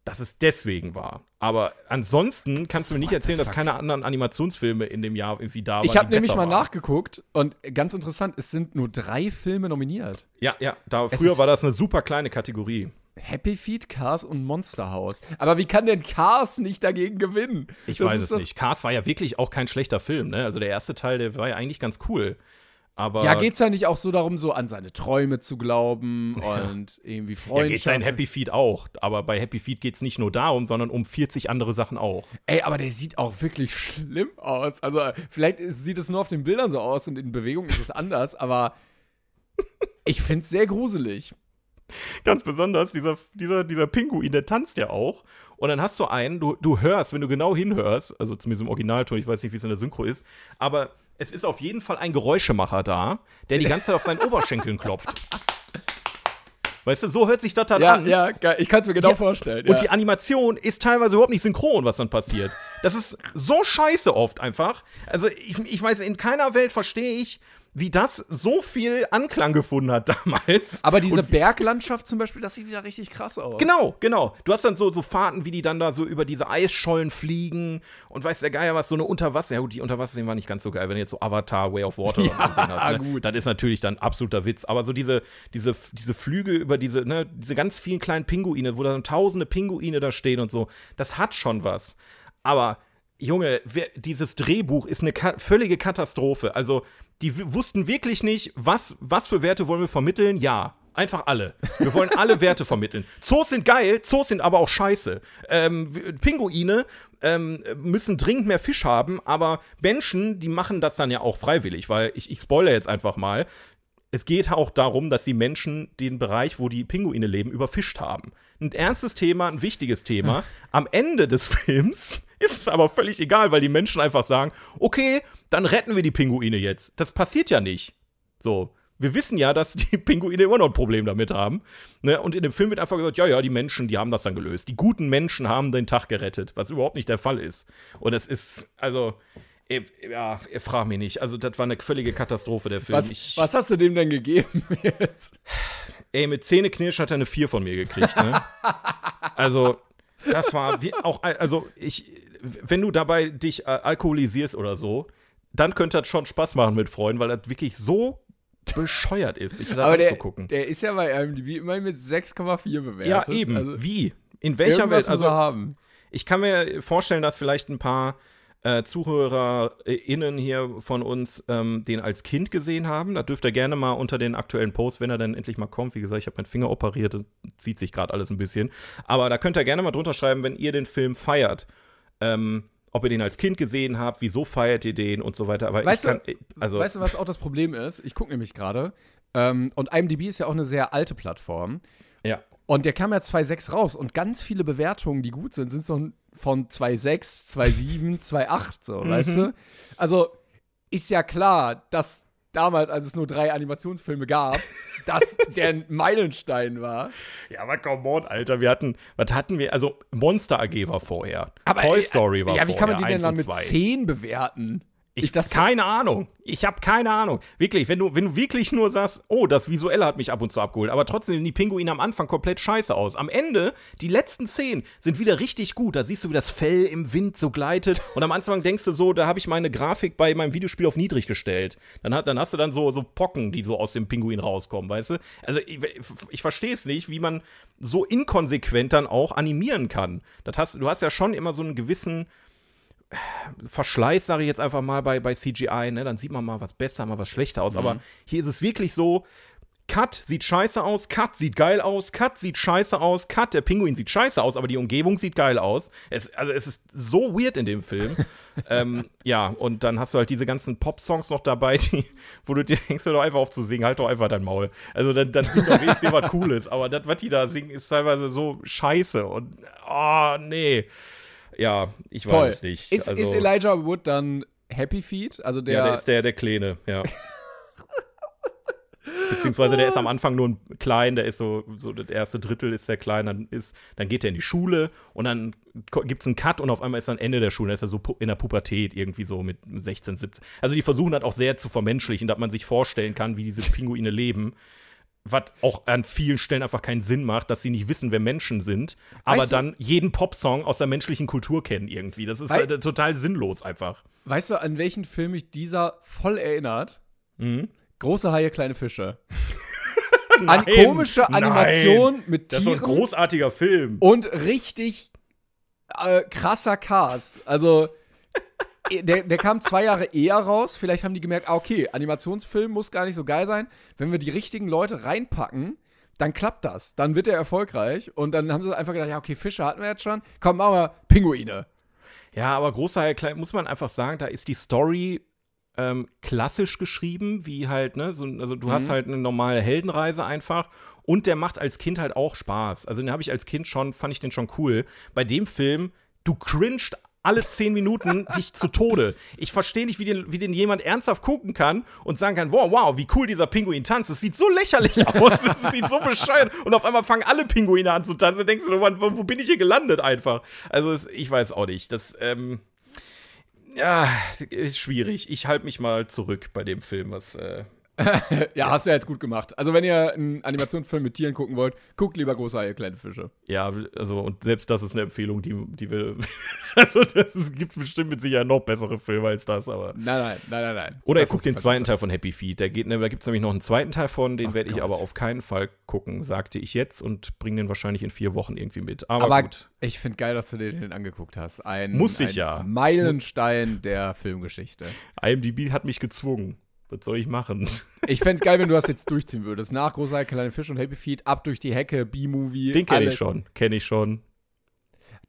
dass es deswegen war. Aber ansonsten kannst du mir nicht erzählen, dass keine anderen Animationsfilme in dem Jahr irgendwie da waren. Ich habe nämlich mal waren. nachgeguckt und ganz interessant, es sind nur drei Filme nominiert. Ja, ja, da, früher war das eine super kleine Kategorie. Happy Feet, Cars und Monster House. Aber wie kann denn Cars nicht dagegen gewinnen? Ich das weiß es nicht. Cars war ja wirklich auch kein schlechter Film, ne? Also der erste Teil, der war ja eigentlich ganz cool. Aber ja, geht's ja nicht auch so darum, so an seine Träume zu glauben <laughs> und irgendwie Freundschaft? Ja, geht's ja in Happy Feet auch. Aber bei Happy Feet geht's nicht nur darum, sondern um 40 andere Sachen auch. Ey, aber der sieht auch wirklich schlimm aus. Also, vielleicht sieht es nur auf den Bildern so aus und in Bewegung ist es anders, <laughs> aber ich find's sehr gruselig. Ganz besonders, dieser, dieser, dieser Pinguin, der tanzt ja auch. Und dann hast du einen, du, du hörst, wenn du genau hinhörst, also zumindest im Originalton, ich weiß nicht, wie es in der Synchro ist, aber es ist auf jeden Fall ein Geräuschemacher da, der die ganze Zeit auf seinen Oberschenkeln klopft. Weißt du, so hört sich das dann ja, an. Ja, ich kann es mir genau ja, vorstellen. Ja. Und die Animation ist teilweise überhaupt nicht synchron, was dann passiert. Das ist so scheiße oft einfach. Also ich, ich weiß, in keiner Welt verstehe ich, wie das so viel Anklang gefunden hat <laughs> damals. Aber diese und Berglandschaft zum Beispiel, das sieht wieder richtig krass aus. Genau, genau. Du hast dann so, so Fahrten, wie die dann da so über diese Eisschollen fliegen und weiß der Geier was, so eine Unterwasser. Ja gut, die Unterwasser war nicht ganz so geil, wenn du jetzt so Avatar, Way of Water <laughs> ja, gesehen hast. Ne? gut. Das ist natürlich dann absoluter Witz. Aber so diese, diese, diese Flüge über diese, ne, diese ganz vielen kleinen Pinguine, wo dann tausende Pinguine da stehen und so, das hat schon was. Aber Junge, wer, dieses Drehbuch ist eine ka völlige Katastrophe. Also, die wussten wirklich nicht, was, was für Werte wollen wir vermitteln. Ja, einfach alle. Wir wollen alle Werte vermitteln. <laughs> Zoos sind geil, Zoos sind aber auch scheiße. Ähm, Pinguine ähm, müssen dringend mehr Fisch haben, aber Menschen, die machen das dann ja auch freiwillig, weil ich, ich spoilere jetzt einfach mal. Es geht auch darum, dass die Menschen den Bereich, wo die Pinguine leben, überfischt haben. Ein ernstes Thema, ein wichtiges Thema. Am Ende des <laughs> Films ist es aber völlig egal, weil die Menschen einfach sagen, okay, dann retten wir die Pinguine jetzt. Das passiert ja nicht. So. Wir wissen ja, dass die Pinguine immer noch ein Problem damit haben. Ne? Und in dem Film wird einfach gesagt, ja, ja, die Menschen, die haben das dann gelöst. Die guten Menschen haben den Tag gerettet, was überhaupt nicht der Fall ist. Und es ist, also, ja, ihr fragt mich nicht. Also, das war eine völlige Katastrophe, der Film. Was, ich, was hast du dem denn gegeben <laughs> jetzt? Ey, mit Zähneknirsch hat er eine 4 von mir gekriegt, ne? also, das war wie, auch, also ich, wenn du dabei dich äh, alkoholisierst oder so, dann könnte das schon Spaß machen mit Freunden, weil das wirklich so bescheuert ist, sich das Aber der, anzugucken. der ist ja bei IMDb immerhin mit 6,4 bewertet. ja, eben. Also, Wie? In welcher Welt? Also, haben. ich kann mir vorstellen, dass vielleicht ein paar äh, ZuhörerInnen hier von uns ähm, den als Kind gesehen haben. Da dürft ihr gerne mal unter den aktuellen Post, wenn er dann endlich mal kommt. Wie gesagt, ich habe meinen Finger operiert, das zieht sich gerade alles ein bisschen. Aber da könnt ihr gerne mal drunter schreiben, wenn ihr den Film feiert. Ähm, ob ihr den als Kind gesehen habt, wieso feiert ihr den und so weiter. Aber Weißt ich kann, du, also, weißt du, was auch das Problem ist? Ich gucke nämlich gerade. Ähm, und IMDb ist ja auch eine sehr alte Plattform. ja. Und der kam ja 2.6 raus. Und ganz viele Bewertungen, die gut sind, sind so von 2.6, 2.7, 2.8, so, Mhm. weißt du? Also ist ja klar, dass damals, als es nur drei Animationsfilme gab, <laughs> dass der ein Meilenstein war. Ja, aber come on, Alter, wir hatten, was hatten wir? Also Monster AG war vorher. Toy Story war Ja, wie vorher. kann man die denn dann mit zwei. 10 bewerten? Ich, das- keine Ahnung. Ich habe keine Ahnung. Wirklich, wenn du, wenn du wirklich nur sagst, oh, das Visuelle hat mich ab und zu abgeholt, aber trotzdem sehen die Pinguine am Anfang komplett scheiße aus. Am Ende, die letzten Szenen sind wieder richtig gut. Da siehst du, wie das Fell im Wind so gleitet. Und am Anfang denkst du so, da habe ich meine Grafik bei meinem Videospiel auf niedrig gestellt. Dann, hat, dann hast du dann so, so Pocken, die so aus dem Pinguin rauskommen, weißt du? Also ich, ich verstehe es nicht, wie man so inkonsequent dann auch animieren kann. Das hast, du hast ja schon immer so einen gewissen Verschleiß, sage ich jetzt einfach mal, bei, bei CGI, ne? Dann sieht man mal was besser, mal was schlechter aus. Aber hier ist es wirklich so: Cut sieht scheiße aus, Cut sieht geil aus, Cut sieht scheiße aus, Cut, der Pinguin sieht scheiße aus, aber die Umgebung sieht geil aus. Es, also es ist so weird in dem Film. <laughs> ähm, ja, und dann hast du halt diese ganzen Pop-Songs noch dabei, die, wo du dir denkst, hör doch einfach auf zu singen, halt doch einfach dein Maul. Also dann, dann singt doch wenigstens jemand <laughs> Cooles, aber das, was die da singen, ist teilweise so scheiße und oh, nee. Ja, ich Toll. weiß nicht. Ist, also, ist Elijah Wood dann Happy Feet? Also der, ja, der ist der, der Kleine, ja. <laughs> Beziehungsweise der ist am Anfang nur ein klein, der ist so, so das erste Drittel ist der klein, dann ist, dann geht er in die Schule und dann gibt es einen Cut und auf einmal ist dann Ende der Schule, dann ist er so in der Pubertät, irgendwie so mit 16, 17. Also die versuchen das auch sehr zu vermenschlichen, dass man sich vorstellen kann, wie diese Pinguine leben. Was auch an vielen Stellen einfach keinen Sinn macht, dass sie nicht wissen, wer Menschen sind, aber Weißt du- dann jeden Popsong aus der menschlichen Kultur kennen irgendwie. Das ist Wei- äh, total sinnlos einfach. weißt du, an welchen Film mich dieser voll erinnert? Mhm. Große Haie, kleine Fische. <laughs> An Nein, komische Animation nein. mit Das ist Tieren ein großartiger Film. und richtig äh, krasser Cast. Also, der, der kam zwei Jahre eher raus. Vielleicht haben die gemerkt, ah, okay, Animationsfilm muss gar nicht so geil sein. Wenn wir die richtigen Leute reinpacken, dann klappt das. Dann wird er erfolgreich. Und dann haben sie einfach gedacht, ja, okay, Fische hatten wir jetzt schon. Komm, machen wir Pinguine. Ja, aber großer klein muss man einfach sagen, da ist die Story ähm, klassisch geschrieben, wie halt, ne, so, also du hast halt eine normale Heldenreise einfach. Und der macht als Kind halt auch Spaß. Also den habe ich als Kind schon, fand ich den schon cool. Bei dem Film, du cringed alle zehn Minuten dich zu Tode. Ich verstehe nicht, wie den, wie den jemand ernsthaft gucken kann und sagen kann, wow, wow, wie cool dieser Pinguin tanzt. Es sieht so lächerlich <laughs> aus, es sieht so bescheuert. Und auf einmal fangen alle Pinguine an zu tanzen. Da denkst du, wo, wo bin ich hier gelandet einfach? Also es, ich weiß auch nicht. Das, ähm, ja, ist schwierig. Ich halte mich mal zurück bei dem Film, was. Äh, <laughs> Ja, hast du ja jetzt gut gemacht. Also, wenn ihr einen Animationsfilm mit Tieren gucken wollt, guckt lieber große Haie, kleine Fische. ja, also, und selbst das ist eine Empfehlung, die, die wir. <laughs> Also, das, es gibt bestimmt mit Sicherheit noch bessere Filme als das, aber. Nein, nein, nein, nein, nein. Oder ihr Das guckt ist den zweiten Teil von Happy Feet. Da, geht, ne, da gibt es nämlich noch einen zweiten Teil von, den werde ich aber auf keinen Fall gucken, sagte ich jetzt und bringe den wahrscheinlich in vier Wochen irgendwie mit. Aber, Aber gut. ich finde geil, dass du dir den angeguckt hast. Ein, Muss ich ein ja. Meilenstein der Filmgeschichte. IMDb hat mich gezwungen. Was soll ich machen? <laughs> Ich fände geil, wenn du das jetzt durchziehen würdest. Nach Großei, kleine Fisch und Happy Feet, ab durch die Hecke, B-Movie. Den kenne ich schon. Kenne ich schon.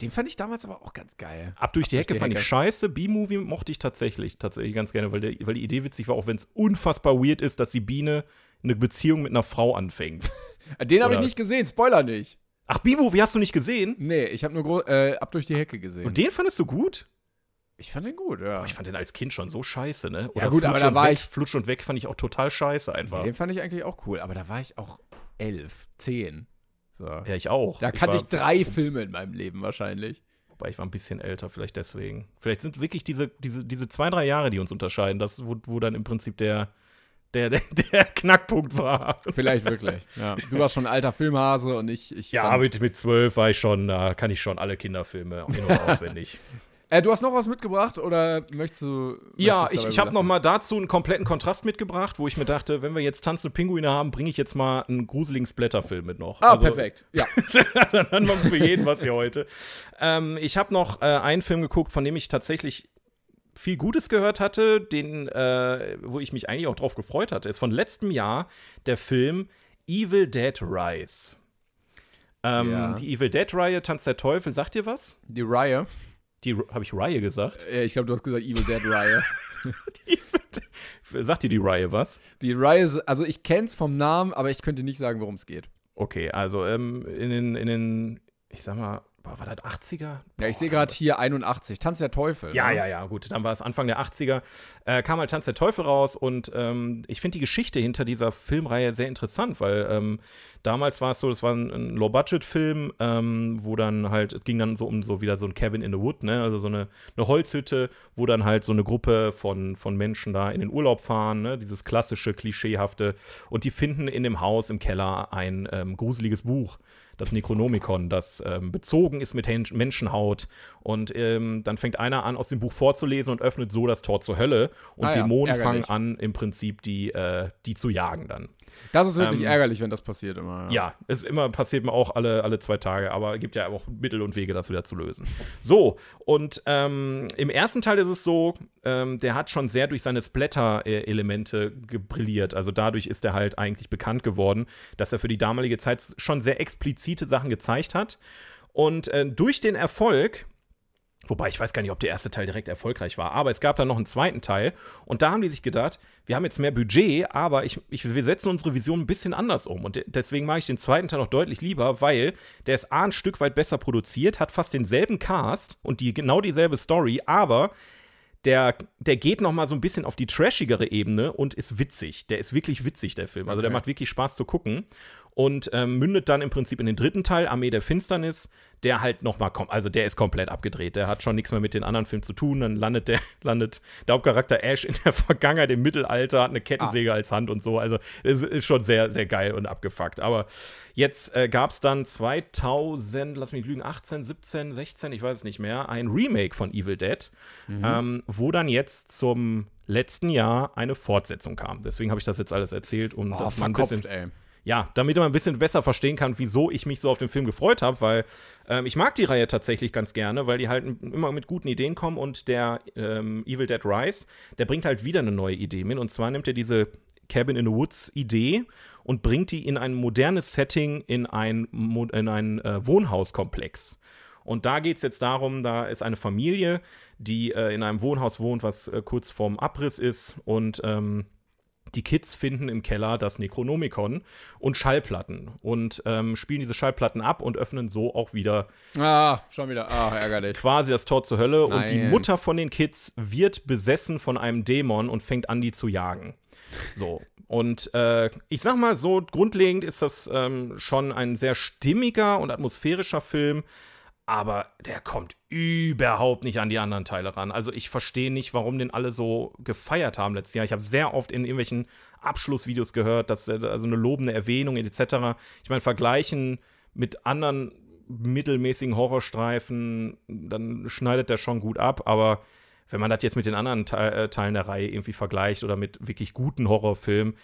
Den fand ich damals aber auch ganz geil. Ab durch die durch Hecke die fand ich scheiße. B-Movie mochte ich tatsächlich, tatsächlich ganz gerne, weil, der, weil die Idee witzig war, auch wenn es unfassbar weird ist, dass die Biene eine Beziehung mit einer Frau anfängt. <laughs> Den habe ich nicht gesehen, Spoiler nicht. Ach, B-Movie hast du nicht gesehen? Nee, ich habe nur äh, ab durch die Hecke gesehen. Und den fandest du gut? Ich fand den gut, ja. Boah, ich fand den als Kind schon so scheiße, ne? Ja, gut, aber da war weg, ich- Flutsch und weg fand ich auch total scheiße einfach. den fand ich eigentlich auch cool, aber da war ich auch elf, zehn. So. Ja, ich auch. da kannte war, ich drei Filme in meinem Leben wahrscheinlich. Wobei ich war ein bisschen älter, vielleicht deswegen. Vielleicht sind wirklich diese, diese, diese zwei, drei Jahre, die uns unterscheiden, das, wo, wo dann im Prinzip der, der, der, der Knackpunkt war. Vielleicht wirklich. Ja. Du warst schon ein alter Filmhase und ich. ich Ja, mit, mit zwölf war ich schon, da kann ich schon alle Kinderfilme in- und auswendig. <laughs> Äh, du hast noch was mitgebracht oder möchtest du. Ja, möchtest du ich, ich habe belassen? noch mal dazu einen kompletten Kontrast mitgebracht, wo ich mir dachte, wenn wir jetzt tanzende Pinguine haben, bringe ich jetzt mal einen gruseligen Splatterfilm mit noch. Ah, Also, perfekt. Ja. <laughs> Dann haben wir für jeden was hier heute. Ähm, ich habe noch äh, einen Film geguckt, von dem ich tatsächlich viel Gutes gehört hatte, den, äh, wo ich mich eigentlich auch drauf gefreut hatte. Ist von letztem Jahr der Film Evil Dead Rise. Ähm, Ja. Die Evil Dead-Reihe, Tanz der Teufel, sagt ihr was? Die Reihe. Die habe ich Reihe gesagt? Äh, ich glaube, du hast gesagt Evil Dead Reihe. <laughs> Sagt dir die Reihe was? Die Reihe, ist- also ich kenn's vom Namen, aber ich könnte nicht sagen, worum es geht. Okay, also ähm, in, den, in den, ich sag mal, war das 80er? Ja, Boah, ich sehe gerade hier 81. Tanz der Teufel. Ja, ne? ja, ja, gut. Dann war es Anfang der 80er. Äh, kam halt Tanz der Teufel raus und ähm, ich finde die Geschichte hinter dieser Filmreihe sehr interessant, weil ähm, damals war es so, das war ein, ein Low-Budget-Film, ähm, wo dann halt, es ging dann so um so wieder so ein Cabin in the Wood, ne? Also so eine, eine Holzhütte, wo dann halt so eine Gruppe von, von Menschen da in den Urlaub fahren, ne? Dieses klassische, klischeehafte. Und die finden in dem Haus im Keller ein ähm, gruseliges Buch das Necronomicon, das ähm, bezogen ist mit Hen Menschenhaut. Und ähm, dann fängt einer an, aus dem Buch vorzulesen und öffnet so das Tor zur Hölle. Und Ah ja, Dämonen fangen ärgerlich. an, im Prinzip die, äh, die zu jagen dann. Das ist wirklich Ähm, ärgerlich, wenn das passiert immer. Ja, ist immer, passiert mir auch alle, alle zwei Tage, aber gibt ja auch Mittel und Wege, das wieder zu lösen. So, und ähm, im ersten Teil ist es so, ähm, der hat schon sehr durch seine Splatter-Elemente gebrilliert. Also dadurch ist er halt eigentlich bekannt geworden, dass er für die damalige Zeit schon sehr explizite Sachen gezeigt hat. Und äh, durch den Erfolg Wobei ich weiß gar nicht, ob der erste Teil direkt erfolgreich war. Aber es gab dann noch einen zweiten Teil. Und da haben die sich gedacht, wir haben jetzt mehr Budget, aber ich, ich, wir setzen unsere Vision ein bisschen anders um. Und de- deswegen mache ich den zweiten Teil noch deutlich lieber, weil der ist A, ein Stück weit besser produziert, hat fast denselben Cast und die, genau dieselbe Story, aber der, der geht noch mal so ein bisschen auf die trashigere Ebene und ist witzig. Der ist wirklich witzig, der Film. Also der Okay. macht wirklich Spaß zu gucken. Und ähm, mündet dann im Prinzip in den dritten Teil, Armee der Finsternis, der halt noch mal kommt. Also der ist komplett abgedreht. Der hat schon nichts mehr mit den anderen Filmen zu tun. Dann landet der, <laughs> landet der Hauptcharakter Ash in der Vergangenheit, im Mittelalter, hat eine Kettensäge als Hand und so. Also es ist schon sehr, sehr geil und abgefuckt. Aber jetzt äh, gab es dann 2000, lass mich lügen, 18, 17, 16, ich weiß es nicht mehr, ein Remake von Evil Dead, ähm, wo dann jetzt zum letzten Jahr eine Fortsetzung kam. Deswegen habe ich das jetzt alles erzählt, um Oh, das mal ein bisschen ey. Ja, damit man ein bisschen besser verstehen kann, wieso ich mich so auf den Film gefreut habe, weil ähm, ich mag die Reihe tatsächlich ganz gerne, weil die halt immer mit guten Ideen kommen und der ähm, Evil Dead Rise, der bringt halt wieder eine neue Idee mit und zwar nimmt er diese Cabin in the Woods Idee und bringt die in ein modernes Setting, in ein, in ein äh, Wohnhauskomplex. Und da geht es jetzt darum, da ist eine Familie, die äh, in einem Wohnhaus wohnt, was äh, kurz vorm Abriss ist und ähm, die Kids finden im Keller das Necronomicon und Schallplatten und ähm, spielen diese Schallplatten ab und öffnen so auch wieder Ah, schon wieder. Ah, ärgerlich. quasi das Tor zur Hölle. Und die Nein. Mutter von den Kids wird besessen von einem Dämon und fängt an, die zu jagen. So. Und äh, ich sag mal so, grundlegend ist das ähm, schon ein sehr stimmiger und atmosphärischer Film, aber der kommt überhaupt nicht an die anderen Teile ran. Also ich verstehe nicht, warum den alle so gefeiert haben letztes Jahr. Ich habe sehr oft in irgendwelchen Abschlussvideos gehört, dass äh, also eine lobende Erwähnung etc. Ich meine, vergleichen mit anderen mittelmäßigen Horrorstreifen, dann schneidet der schon gut ab, aber wenn man das jetzt mit den anderen Te äh, Teilen der Reihe irgendwie vergleicht oder mit wirklich guten Horrorfilmen,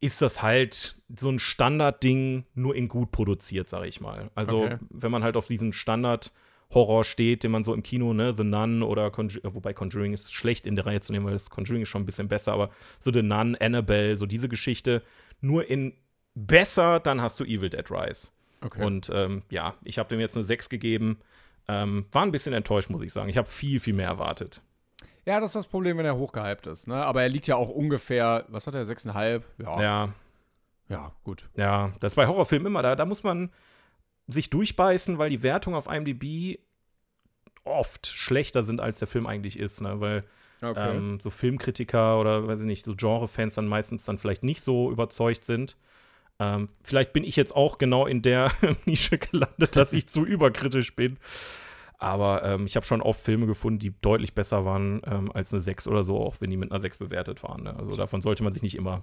ist das halt so ein Standardding, nur in gut produziert, sag ich mal. Also, Okay. wenn man halt auf diesen Standard-Horror steht, den man so im Kino, ne, The Nun oder Conju wobei Conjuring ist schlecht in der Reihe zu nehmen, weil das Conjuring ist schon ein bisschen besser, aber so The Nun, Annabelle, so diese Geschichte, nur in besser, dann hast du Evil Dead Rise. Okay. Und ähm, ja, ich habe dem jetzt eine 6 gegeben. Ähm, war ein bisschen enttäuscht, muss ich sagen. Ich habe viel, viel mehr erwartet. Ja, das ist das Problem, wenn er hochgehypt ist. Ne? Aber er liegt ja auch ungefähr, was hat er, 6,5? Ja. Ja, Ja, gut. ja, das ist bei Horrorfilmen immer, da, da muss man sich durchbeißen, weil die Wertungen auf IMDb oft schlechter sind, als der Film eigentlich ist, ne? Weil Okay. ähm, so Filmkritiker oder weiß ich nicht, so Genrefans dann meistens dann vielleicht nicht so überzeugt sind. Ähm, vielleicht bin ich jetzt auch genau in der <laughs> Nische gelandet, dass ich zu überkritisch bin. Aber ähm, ich habe schon oft Filme gefunden, die deutlich besser waren ähm, als eine 6 oder so, auch wenn die mit einer 6 bewertet waren. Ne? Also davon sollte man sich nicht immer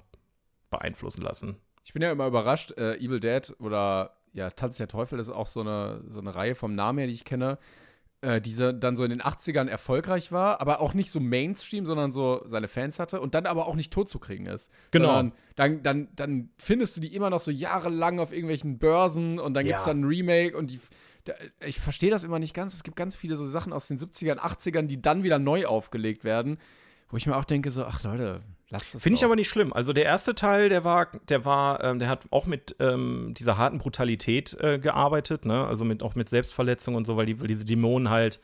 beeinflussen lassen. Ich bin ja immer überrascht, äh, Evil Dead oder ja, Tanz der Teufel ist auch so eine, so eine Reihe vom Namen her, die ich kenne. äh, dieser dann so in den 80ern erfolgreich war, aber auch nicht so Mainstream, sondern so seine Fans hatte und dann aber auch nicht tot zu kriegen ist. Genau. Dann, dann, dann findest du die immer noch so jahrelang auf irgendwelchen Börsen und dann gibt es Ja. dann ein Remake und die. Ich verstehe das immer nicht ganz. Es gibt ganz viele so Sachen aus den 70ern, 80ern, die dann wieder neu aufgelegt werden, wo ich mir auch denke, so, ach Leute, lasst es. Finde ich aber nicht schlimm. Also der erste Teil, der war, der war, ähm, der hat auch mit ähm, dieser harten Brutalität äh, gearbeitet, ne? Also mit auch mit Selbstverletzung und so, weil, die, weil diese Dämonen halt,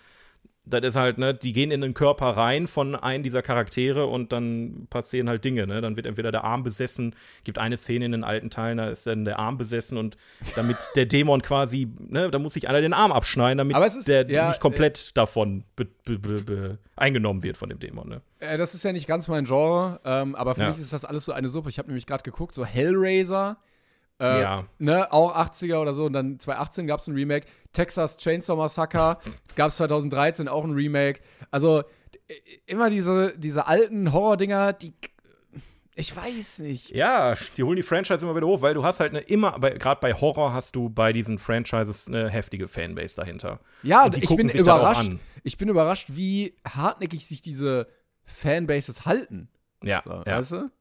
das ist halt, ne, die gehen in den Körper rein von einem dieser Charaktere und dann passieren halt Dinge, ne? Dann wird entweder der Arm besessen, gibt eine Szene in den alten Teilen, da ist dann der Arm besessen und damit der Dämon quasi, ne, da muss sich einer den Arm abschneiden, damit Aber es ist- der ja, nicht komplett davon be, be, be, be, eingenommen wird von dem Dämon, ne? Äh, das ist ja nicht ganz mein Genre, ähm, aber für Ja. mich ist das alles so eine Suppe. Ich habe nämlich gerade geguckt, so Hellraiser, äh, Ja. ne, auch 80er oder so. Und dann 2018 gab es ein Remake. Texas Chainsaw Massacre gab es 2013 auch ein Remake. Also immer diese, diese alten Horror-Dinger, die. Ich weiß nicht. Ja, die holen die Franchise immer wieder hoch, weil du hast halt eine immer, gerade bei Horror hast du bei diesen Franchises eine heftige Fanbase dahinter. Ja, Und ich bin überrascht. Ich bin überrascht, wie hartnäckig sich diese Fanbases halten. Ja, So, ja. Weißt du?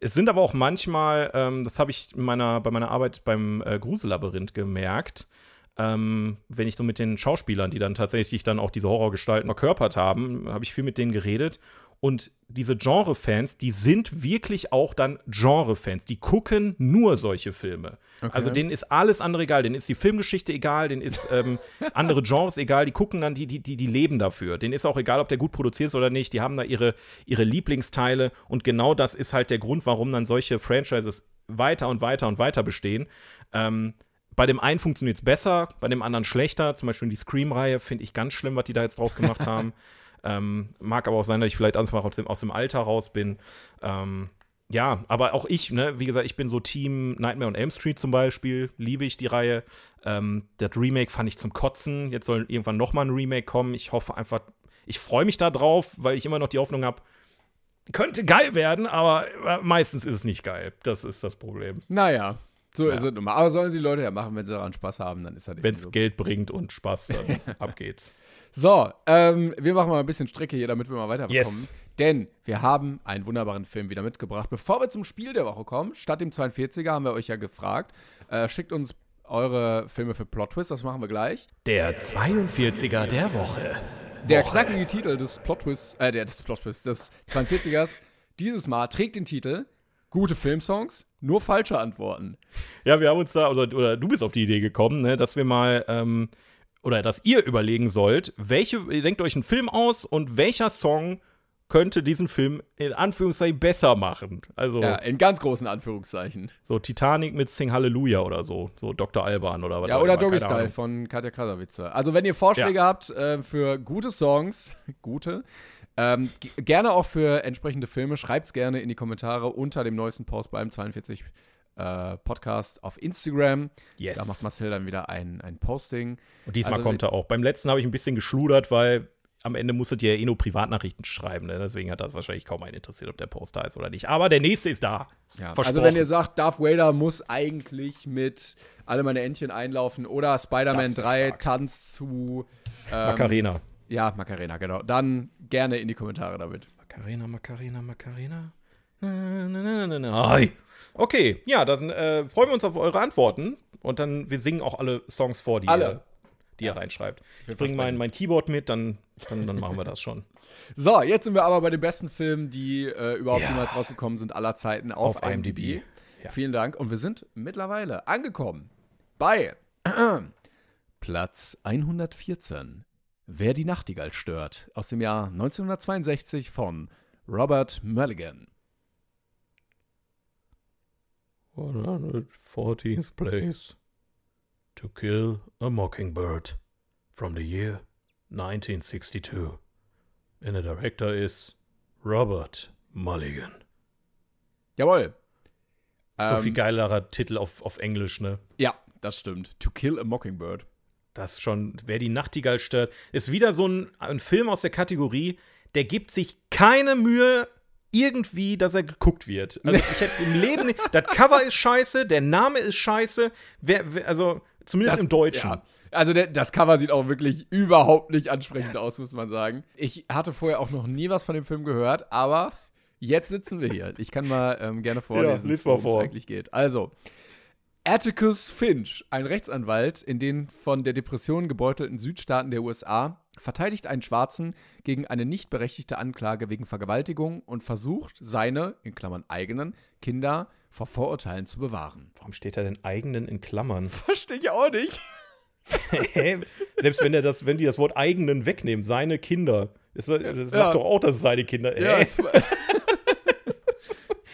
Es sind aber auch manchmal, ähm, das habe ich in meiner, bei meiner Arbeit beim äh, Grusellabyrinth gemerkt, ähm, wenn ich so mit den Schauspielern, die dann tatsächlich dann auch diese Horrorgestalten verkörpert haben, habe ich viel mit denen geredet. Und diese Genre-Fans, die sind wirklich auch dann Genre-Fans. Die gucken nur solche Filme. Also denen ist alles andere egal. Denen ist die Filmgeschichte egal, denen ist ähm, <laughs> andere Genres egal. Die gucken dann, die, die, die, die leben dafür. Denen ist auch egal, ob der gut produziert ist oder nicht. Die haben da ihre, ihre Lieblingsteile. Und genau das ist halt der Grund, warum dann solche Franchises weiter und weiter und weiter bestehen. Ähm, bei dem einen funktioniert es besser, bei dem anderen schlechter. Zum Beispiel die Scream-Reihe finde ich ganz schlimm, was die da jetzt draus gemacht <laughs> haben. Ähm, mag aber auch sein, dass ich vielleicht einfach aus dem, aus dem Alter raus bin. Ähm, ja, aber auch ich, ne, wie gesagt, ich bin so Team Nightmare on Elm Street zum Beispiel, liebe ich die Reihe. Ähm, das Remake fand ich zum Kotzen. Jetzt soll irgendwann noch mal ein Remake kommen. Ich hoffe einfach, ich freue mich da drauf, weil ich immer noch die Hoffnung habe, könnte geil werden, aber äh, meistens ist es nicht geil. Das ist das Problem. Naja, so ist es nun mal. Aber sollen sie Leute ja machen, wenn sie daran Spaß haben, dann ist das Wenn es so. Geld bringt und Spaß, dann <laughs> ab geht's. So, ähm, wir machen mal ein bisschen Strecke hier, damit wir mal weiterkommen. Yes. Denn wir haben einen wunderbaren Film wieder mitgebracht. Bevor wir zum Spiel der Woche kommen, statt dem 42er haben wir euch ja gefragt, äh, schickt uns eure Filme für Plot Twist, das machen wir gleich. Der 42er der Woche. Der knackige Titel des Plot Twist, äh, der, des Plot Twist, des 42ers dieses Mal trägt den Titel Gute Filmsongs, nur falsche Antworten. Ja, wir haben uns da, oder, oder du bist auf die Idee gekommen, ne, dass wir mal, ähm, oder dass ihr überlegen sollt, welche, ihr denkt euch einen Film aus und welcher Song könnte diesen Film in Anführungszeichen besser machen. Also Ja, in ganz großen Anführungszeichen. so Titanic mit Sing Hallelujah oder so, so Dr. Alban oder was Ja, auch oder immer, Doggy Style Ahnung. von Katja Krasavice. Also, wenn ihr Vorschläge Ja. habt äh, für gute Songs, <laughs> gute, ähm, gerne auch für entsprechende Filme, schreibt's gerne in die Kommentare unter dem neuesten Post beim 42 äh, Podcast auf Instagram. Yes. Da macht Marcel dann wieder ein, ein Posting. Und diesmal Also, kommt er auch. Beim letzten habe ich ein bisschen geschludert, weil am Ende musstet ihr ja eh nur Privatnachrichten schreiben. Ne? Deswegen hat das wahrscheinlich kaum einen interessiert, ob der Post da ist oder nicht. Aber der nächste ist da. Ja, also wenn ihr sagt, Darth Vader muss eigentlich mit alle meine Entchen einlaufen oder Spider-Man Das wär 3 stark. Tanz zu ähm, Macarena. Ja, Macarena, genau. Dann gerne in die Kommentare damit. Macarena, Macarena, Macarena. Okay, ja, dann äh, freuen wir uns auf eure Antworten und dann wir singen auch alle Songs vor, die Alle. ihr, die ihr reinschreibt. Ich bringe mein, mein Keyboard mit, dann, dann, dann machen wir das schon. <laughs> So, jetzt sind wir aber bei den besten Filmen, die äh, überhaupt Ja. jemals rausgekommen sind aller Zeiten auf, Auf IMDb. IMDb. Ja. Vielen Dank. Und wir sind mittlerweile angekommen bei <clears throat> Platz 114. Wer die Nachtigall stört. Aus dem Jahr 1962 von Robert Mulligan. 114th place. To kill a mockingbird. From the year 1962. And the director is Robert Mulligan. Jawohl. So Ähm, viel geilerer Titel auf, auf Englisch, ne? Ja, das stimmt. To Kill a Mockingbird. Das schon, wer die Nachtigall stört, ist wieder so ein, ein Film aus der Kategorie, der gibt sich keine Mühe irgendwie, dass er geguckt wird. Also ich hätte im Leben nicht, das Cover ist scheiße, der Name ist scheiße, wer, wer, also zumindest Das- im Deutschen. Ja. Also der, das Cover sieht auch wirklich überhaupt nicht ansprechend aus, muss man sagen. Ich hatte vorher auch noch nie was von dem Film gehört, aber jetzt sitzen wir hier. Ich kann mal ähm, gerne vorlesen, mal worum vor. es eigentlich geht. Also, Atticus Finch, ein Rechtsanwalt in den von der Depression gebeutelten Südstaaten der USA, verteidigt einen Schwarzen gegen eine nicht berechtigte Anklage wegen Vergewaltigung und versucht, seine, in Klammern eigenen, Kinder vor Vorurteilen zu bewahren. Warum steht er denn eigenen in Klammern? <laughs> Verstehe ich auch nicht. <laughs> Hä? Selbst wenn er das, wenn die das Wort eigenen wegnehmen, seine Kinder. Das, das sagt Ja. doch auch, dass es seine Kinder. Ja, <laughs>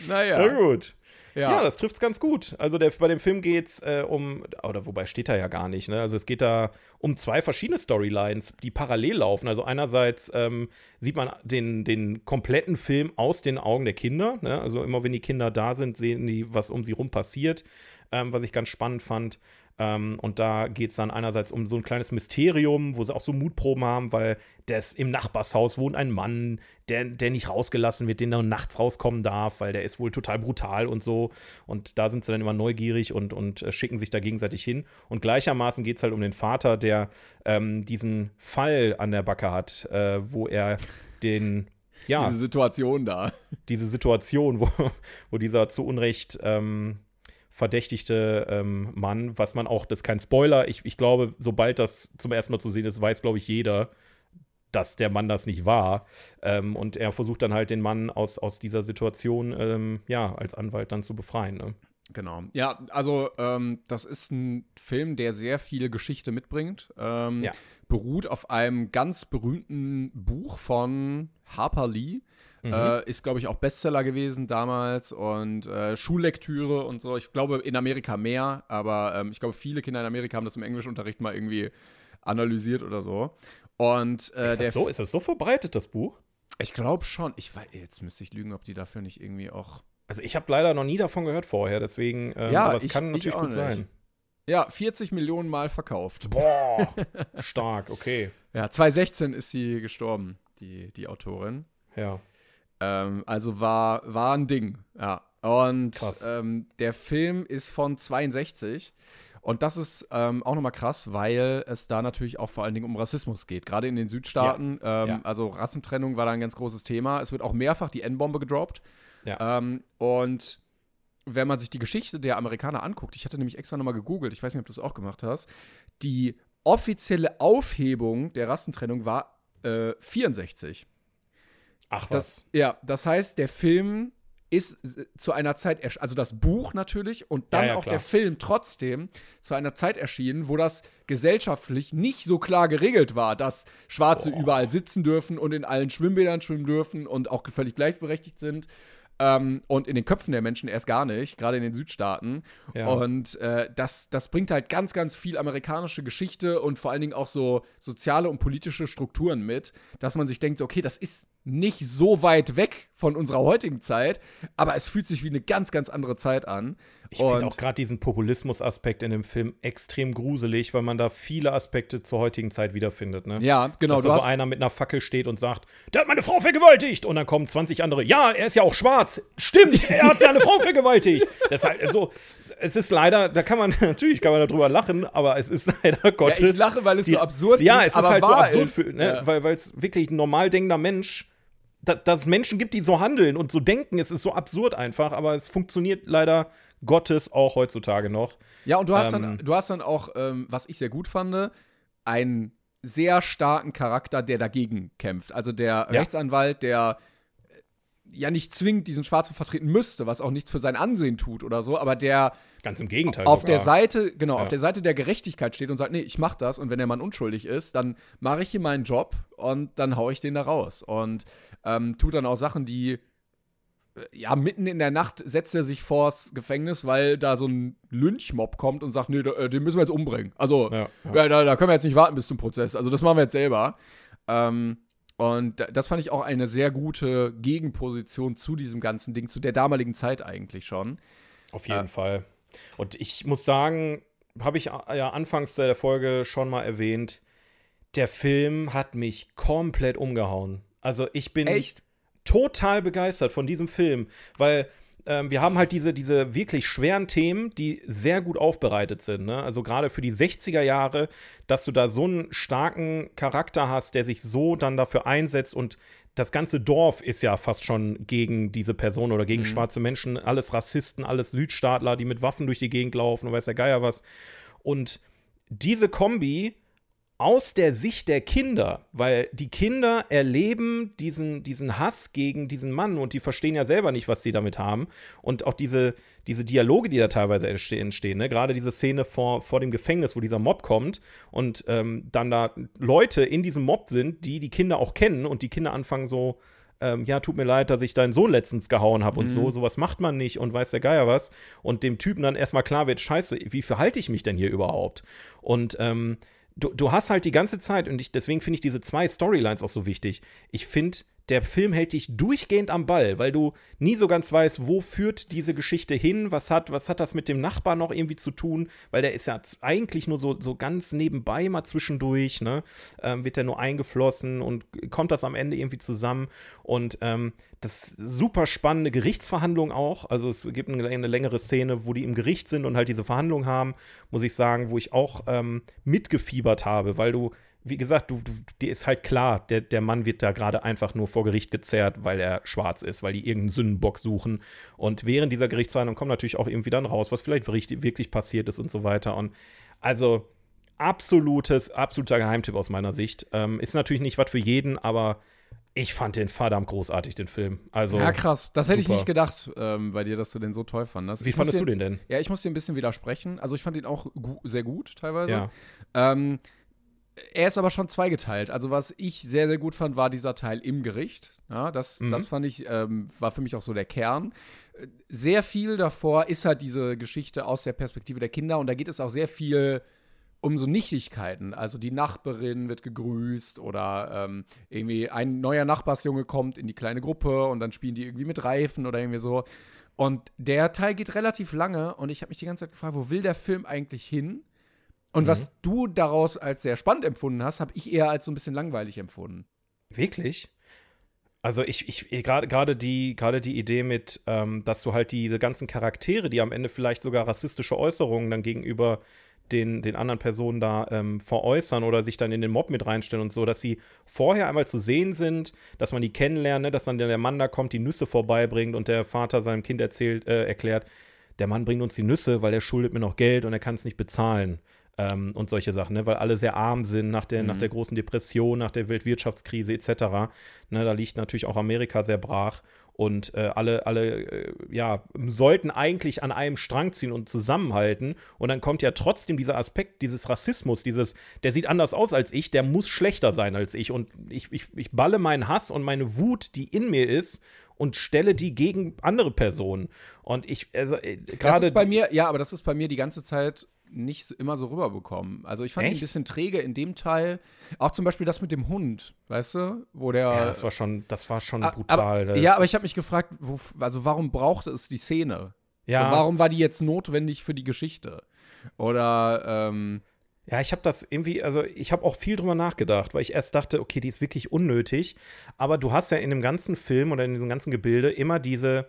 naja. Na gut. Ja, Ja. das trifft's ganz gut. Also der, bei dem Film geht's äh, um, oder wobei steht da ja gar nicht, ne? Also es geht da um zwei verschiedene Storylines, die parallel laufen. Also einerseits ähm, sieht man den, den kompletten Film aus den Augen der Kinder. Ne? Also immer wenn die Kinder da sind, sehen die, was um sie rum passiert, ähm, was ich ganz spannend fand. Ähm, und da geht es dann einerseits um so ein kleines Mysterium, wo sie auch so Mutproben haben, weil das im Nachbarshaus wohnt ein Mann, der, der nicht rausgelassen wird, den dann nachts rauskommen darf, weil der ist wohl total brutal und so. Und da sind sie dann immer neugierig und, und äh, schicken sich da gegenseitig hin. Und gleichermaßen geht es halt um den Vater, der ähm, diesen Fall an der Backe hat, äh, wo er den, <laughs> ja, Diese Situation da. diese Situation, wo, wo dieser zu Unrecht ähm, verdächtigte ähm, Mann, was man auch, das ist kein Spoiler, ich, ich glaube, sobald das zum ersten Mal zu sehen ist, weiß, glaube ich, jeder, dass der Mann das nicht war. Ähm, und er versucht dann halt den Mann aus, aus dieser Situation, ähm, ja, als Anwalt dann zu befreien. Ne? Genau. Ja, also ähm, das ist ein Film, der sehr viel Geschichte mitbringt. Ähm, Ja. Beruht auf einem ganz berühmten Buch von Harper Lee. Äh, ist, glaube ich, auch Bestseller gewesen damals und äh, Schullektüre und so. Ich glaube, in Amerika mehr, aber ähm, ich glaube, viele Kinder in Amerika haben das im Englischunterricht mal irgendwie analysiert oder so. Und äh, Ist, das so, ist das so verbreitet, das Buch? ich glaube schon, ich weiß, jetzt müsste ich lügen, ob die dafür nicht irgendwie auch Also ich habe leider noch nie davon gehört vorher, deswegen, ähm, Ja, aber es ich- kann ich natürlich gut nicht. sein. Ja, 40 Millionen Mal verkauft. Boah, <laughs> stark, okay. Ja, 2016 ist sie gestorben, die, die Autorin. Ja. Ähm, also war, war ein Ding, ja. Und ähm, der Film ist von 62. Und das ist ähm, auch nochmal krass, weil es da natürlich auch vor allen Dingen um Rassismus geht. Gerade in den Südstaaten. Ähm, ja. Also Rassentrennung war da ein ganz großes Thema. Es wird auch mehrfach die N-Bombe gedroppt. Ja. Ähm, und wenn man sich die Geschichte der Amerikaner anguckt, ich hatte nämlich extra nochmal gegoogelt, ich weiß nicht, ob du es auch gemacht hast, die offizielle Aufhebung der Rassentrennung war äh, 64. Ach was. Das, ja, das heißt, der Film ist zu einer Zeit, ersch- also das Buch natürlich und dann Ja, ja, auch klar. der Film trotzdem zu einer Zeit erschienen, wo das gesellschaftlich nicht so klar geregelt war, dass Schwarze überall sitzen dürfen und in allen Schwimmbädern schwimmen dürfen und auch völlig gleichberechtigt sind. Ähm, und in den Köpfen der Menschen erst gar nicht, gerade in den Südstaaten. Ja. Und äh, das, das bringt halt ganz, ganz viel amerikanische Geschichte und vor allen Dingen auch so soziale und politische Strukturen mit, dass man sich denkt, okay, das ist nicht so weit weg von unserer heutigen Zeit, aber es fühlt sich wie eine ganz, ganz andere Zeit an. Ich finde auch gerade diesen Populismus-Aspekt in dem Film extrem gruselig, weil man da viele Aspekte zur heutigen Zeit wiederfindet. Ne? Ja, genau, Dass da so einer mit einer Fackel steht und sagt, der hat meine Frau vergewaltigt. Und dann kommen 20 andere, ja, er ist ja auch schwarz. Stimmt, <laughs> er hat ja eine Frau vergewaltigt. Das ist halt so, es ist leider, da kann man, <laughs> natürlich kann man darüber lachen, aber es ist leider Gottes. ich lache, weil es so absurd Ja, klingt, es ist halt so absurd, ist. für, ne? Ja. weil weil es wirklich ein normal denkender Mensch dass, dass es Menschen gibt, die so handeln und so denken. Es ist so absurd einfach, aber es funktioniert leider Gottes auch heutzutage noch. Ja, und du hast, Ähm, dann, du hast dann auch, ähm, was ich sehr gut fand, einen sehr starken Charakter, der dagegen kämpft. Also der Ja. Rechtsanwalt, der ja nicht zwingend diesen Schwarzen vertreten müsste, was auch nichts für sein Ansehen tut oder so, aber der Ganz im Gegenteil. auf sogar. der Seite, genau, Ja. auf der Seite der Gerechtigkeit steht und sagt, nee, ich mach das und wenn der Mann unschuldig ist, dann mache ich hier meinen Job und dann hau ich den da raus und ähm, tut dann auch Sachen, die äh, ja, mitten in der Nacht setzt er sich vors Gefängnis, weil da so ein Lynchmob kommt und sagt, nee, äh, den müssen wir jetzt umbringen. Also, Ja, ja, da, da können wir jetzt nicht warten bis zum Prozess. Also, das machen wir jetzt selber. Ähm, und da- das fand ich auch eine sehr gute Gegenposition zu diesem ganzen Ding, zu der damaligen Zeit eigentlich schon. Auf jeden Fall. Und ich muss sagen, habe ich ja anfangs der Folge schon mal erwähnt, der Film hat mich komplett umgehauen. Also ich bin Echt? total begeistert von diesem Film, weil ähm, wir haben halt diese, diese wirklich schweren Themen, die sehr gut aufbereitet sind. Ne? Also gerade für die 60er Jahre, dass du da so einen starken Charakter hast, der sich so dann dafür einsetzt und das ganze Dorf ist ja fast schon gegen diese Person oder gegen schwarze Menschen. Alles Rassisten, alles Südstaatler, die mit Waffen durch die Gegend laufen und weiß der Geier was. Und diese Kombi aus der Sicht der Kinder, weil die Kinder erleben diesen, diesen Hass gegen diesen Mann und die verstehen ja selber nicht, was sie damit haben. Und auch diese, diese Dialoge, die da teilweise entstehen, ne? gerade diese Szene vor, vor dem Gefängnis, wo dieser Mob kommt und ähm, dann da Leute in diesem Mob sind, die die Kinder auch kennen und die Kinder anfangen so, ähm, ja, tut mir leid, dass ich deinen Sohn letztens gehauen habe und so, sowas macht man nicht und weiß der Geier was. Und dem Typen dann erstmal klar wird, scheiße, wie verhalte ich mich denn hier überhaupt? Und ähm, du, du hast halt die ganze Zeit, und ich, deswegen finde ich diese zwei Storylines auch so wichtig. Ich finde, der Film hält dich durchgehend am Ball, weil du nie so ganz weißt, wo führt diese Geschichte hin, was hat, was hat das mit dem Nachbar noch irgendwie zu tun, weil der ist ja eigentlich nur so, so ganz nebenbei mal zwischendurch, ne? Ähm, wird der nur eingeflossen und kommt das am Ende irgendwie zusammen. Und ähm, das super spannende Gerichtsverhandlung auch. Also es gibt eine, eine, längere Szene, wo die im Gericht sind und halt diese Verhandlung haben, muss ich sagen, wo ich auch ähm, mitgefiebert habe, weil du wie gesagt, du, du, dir ist halt klar, der, der Mann wird da gerade einfach nur vor Gericht gezerrt, weil er schwarz ist, weil die irgendeinen Sündenbock suchen. Und während dieser Gerichtsverhandlung kommt natürlich auch irgendwie dann raus, was vielleicht wirklich passiert ist und so weiter. Und also absolutes, absoluter Geheimtipp aus meiner Sicht. Ähm, ist natürlich nicht was für jeden, aber ich fand den verdammt großartig, den Film. Also, Ja, krass. Das hätte ich super. nicht gedacht ähm, bei dir, dass du den so toll fandest. Wie Ich fandest du den denn? Ja, ich muss dir ein bisschen widersprechen. Also ich fand ihn auch gu sehr gut teilweise. Ja. Ähm, er ist aber schon zweigeteilt. Also was ich sehr, sehr gut fand, war dieser Teil im Gericht. Ja, das, Mhm. das fand ich, ähm, war für mich auch so der Kern. Sehr viel davor ist halt diese Geschichte aus der Perspektive der Kinder und da geht es auch sehr viel um so Nichtigkeiten. Also die Nachbarin wird gegrüßt oder ähm, irgendwie ein neuer Nachbarsjunge kommt in die kleine Gruppe und dann spielen die irgendwie mit Reifen oder irgendwie so. Und der Teil geht relativ lange und ich habe mich die ganze Zeit gefragt, wo will der Film eigentlich hin? Und was du daraus als sehr spannend empfunden hast, habe ich eher als so ein bisschen langweilig empfunden. Wirklich? Also ich, ich gerade gerade die gerade die Idee mit, ähm, dass du halt diese ganzen Charaktere, die am Ende vielleicht sogar rassistische Äußerungen dann gegenüber den, den anderen Personen da ähm, veräußern oder sich dann in den Mob mit reinstellen und so, dass sie vorher einmal zu sehen sind, dass man die kennenlernt, ne, dass dann der Mann da kommt, die Nüsse vorbeibringt und der Vater seinem Kind erzählt, äh, erklärt, der Mann bringt uns die Nüsse, weil er schuldet mir noch Geld und er kann es nicht bezahlen. Ähm, und solche Sachen, ne? weil alle sehr arm sind nach der, nach der großen Depression, nach der Weltwirtschaftskrise etc. Ne? Da liegt natürlich auch Amerika sehr brach und äh, alle, alle äh, ja, sollten eigentlich an einem Strang ziehen und zusammenhalten. Und dann kommt ja trotzdem dieser Aspekt dieses Rassismus, dieses, der sieht anders aus als ich, der muss schlechter sein als ich. Und ich, ich, ich balle meinen Hass und meine Wut, die in mir ist, und stelle die gegen andere Personen. Und ich, also äh, Das gerade. ist bei mir, ja, aber das ist bei mir die ganze Zeit nicht immer so rüberbekommen. Also ich fand ihn ein Echt? bisschen träge in dem Teil. Auch zum Beispiel das mit dem Hund, weißt du? Wo der. ja, das war schon, das war schon Ah, brutal. Aber, Das ja, aber ich habe mich gefragt, wo, also warum brauchte es die Szene? Ja. So, warum war die jetzt notwendig für die Geschichte? Oder, ähm, Ja, ich habe das irgendwie, also ich habe auch viel drüber nachgedacht, weil ich erst dachte, okay, die ist wirklich unnötig. Aber du hast ja in dem ganzen Film oder in diesem ganzen Gebilde immer diese,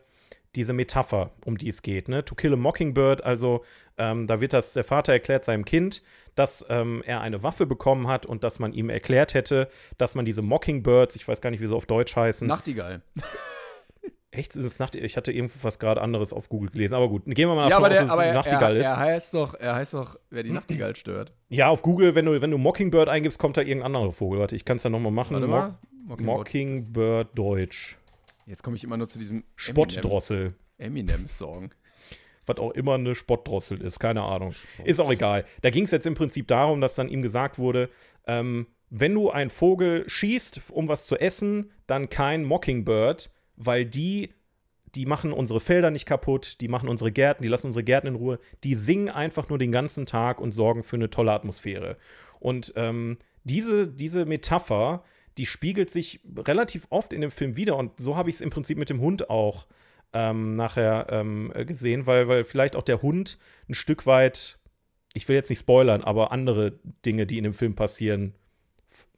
diese Metapher, um die es geht. Ne? To Kill a Mockingbird, also ähm, da wird das, der Vater erklärt seinem Kind, dass ähm, er eine Waffe bekommen hat und dass man ihm erklärt hätte, dass man diese Mockingbirds, ich weiß gar nicht, wie sie auf Deutsch heißen. Nachtigall. <laughs> Echt, ist es Nacht? Ich hatte irgendwas gerade anderes auf Google gelesen, aber gut, gehen wir mal ja, davon aus, dass es er, Nachtigall er, ist. er heißt doch, er heißt doch, wer die Nachtigall stört. Ja, auf Google, wenn du, wenn du Mockingbird eingibst, kommt da irgendein anderer Vogel. Warte, ich kann es ja nochmal machen. Warte mal. Mock- Mockingbird Deutsch. Jetzt komme ich immer nur zu diesem Spottdrossel. Eminem-Song. <laughs> Was auch immer eine Spottdrossel ist, keine Ahnung. Ist auch egal. Da ging es jetzt im Prinzip darum, dass dann ihm gesagt wurde, ähm, wenn du einen Vogel schießt, um was zu essen, dann kein Mockingbird, weil die, die machen unsere Felder nicht kaputt, die machen unsere Gärten, die lassen unsere Gärten in Ruhe, die singen einfach nur den ganzen Tag und sorgen für eine tolle Atmosphäre. Und ähm, diese, diese Metapher, die spiegelt sich relativ oft in dem Film wieder und so habe ich es im Prinzip mit dem Hund auch ähm, nachher ähm, äh, gesehen, weil, weil vielleicht auch der Hund ein Stück weit, ich will jetzt nicht spoilern, aber andere Dinge, die in dem Film passieren,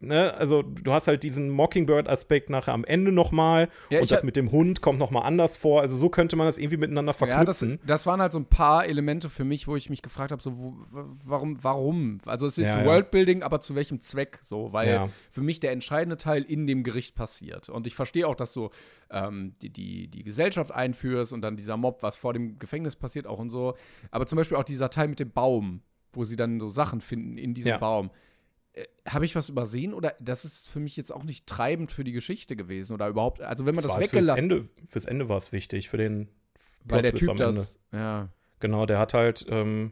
ne, also du hast halt diesen Mockingbird-Aspekt nachher am Ende nochmal Ja, und das hab- mit dem Hund kommt nochmal anders vor. Also so könnte man das irgendwie miteinander Ja, das, verknüpfen. das waren halt so ein paar Elemente für mich, wo ich mich gefragt habe, so, wo, warum, warum? Also es ist Ja. Worldbuilding, aber zu welchem Zweck so? Weil für mich der entscheidende Teil in dem Gericht passiert. Und ich verstehe auch, dass du ähm, die, die, die Gesellschaft einführst und dann dieser Mob, was vor dem Gefängnis passiert auch und so. Aber zum Beispiel auch dieser Teil mit dem Baum, wo sie dann so Sachen finden in diesem. Baum. Äh, Habe ich was übersehen oder das ist für mich jetzt auch nicht treibend für die Geschichte gewesen oder überhaupt, also wenn man das War es fürs weggelassen Ende, fürs Ende war es wichtig, für den weil der Typ das, ja. Genau, der hat halt, ähm,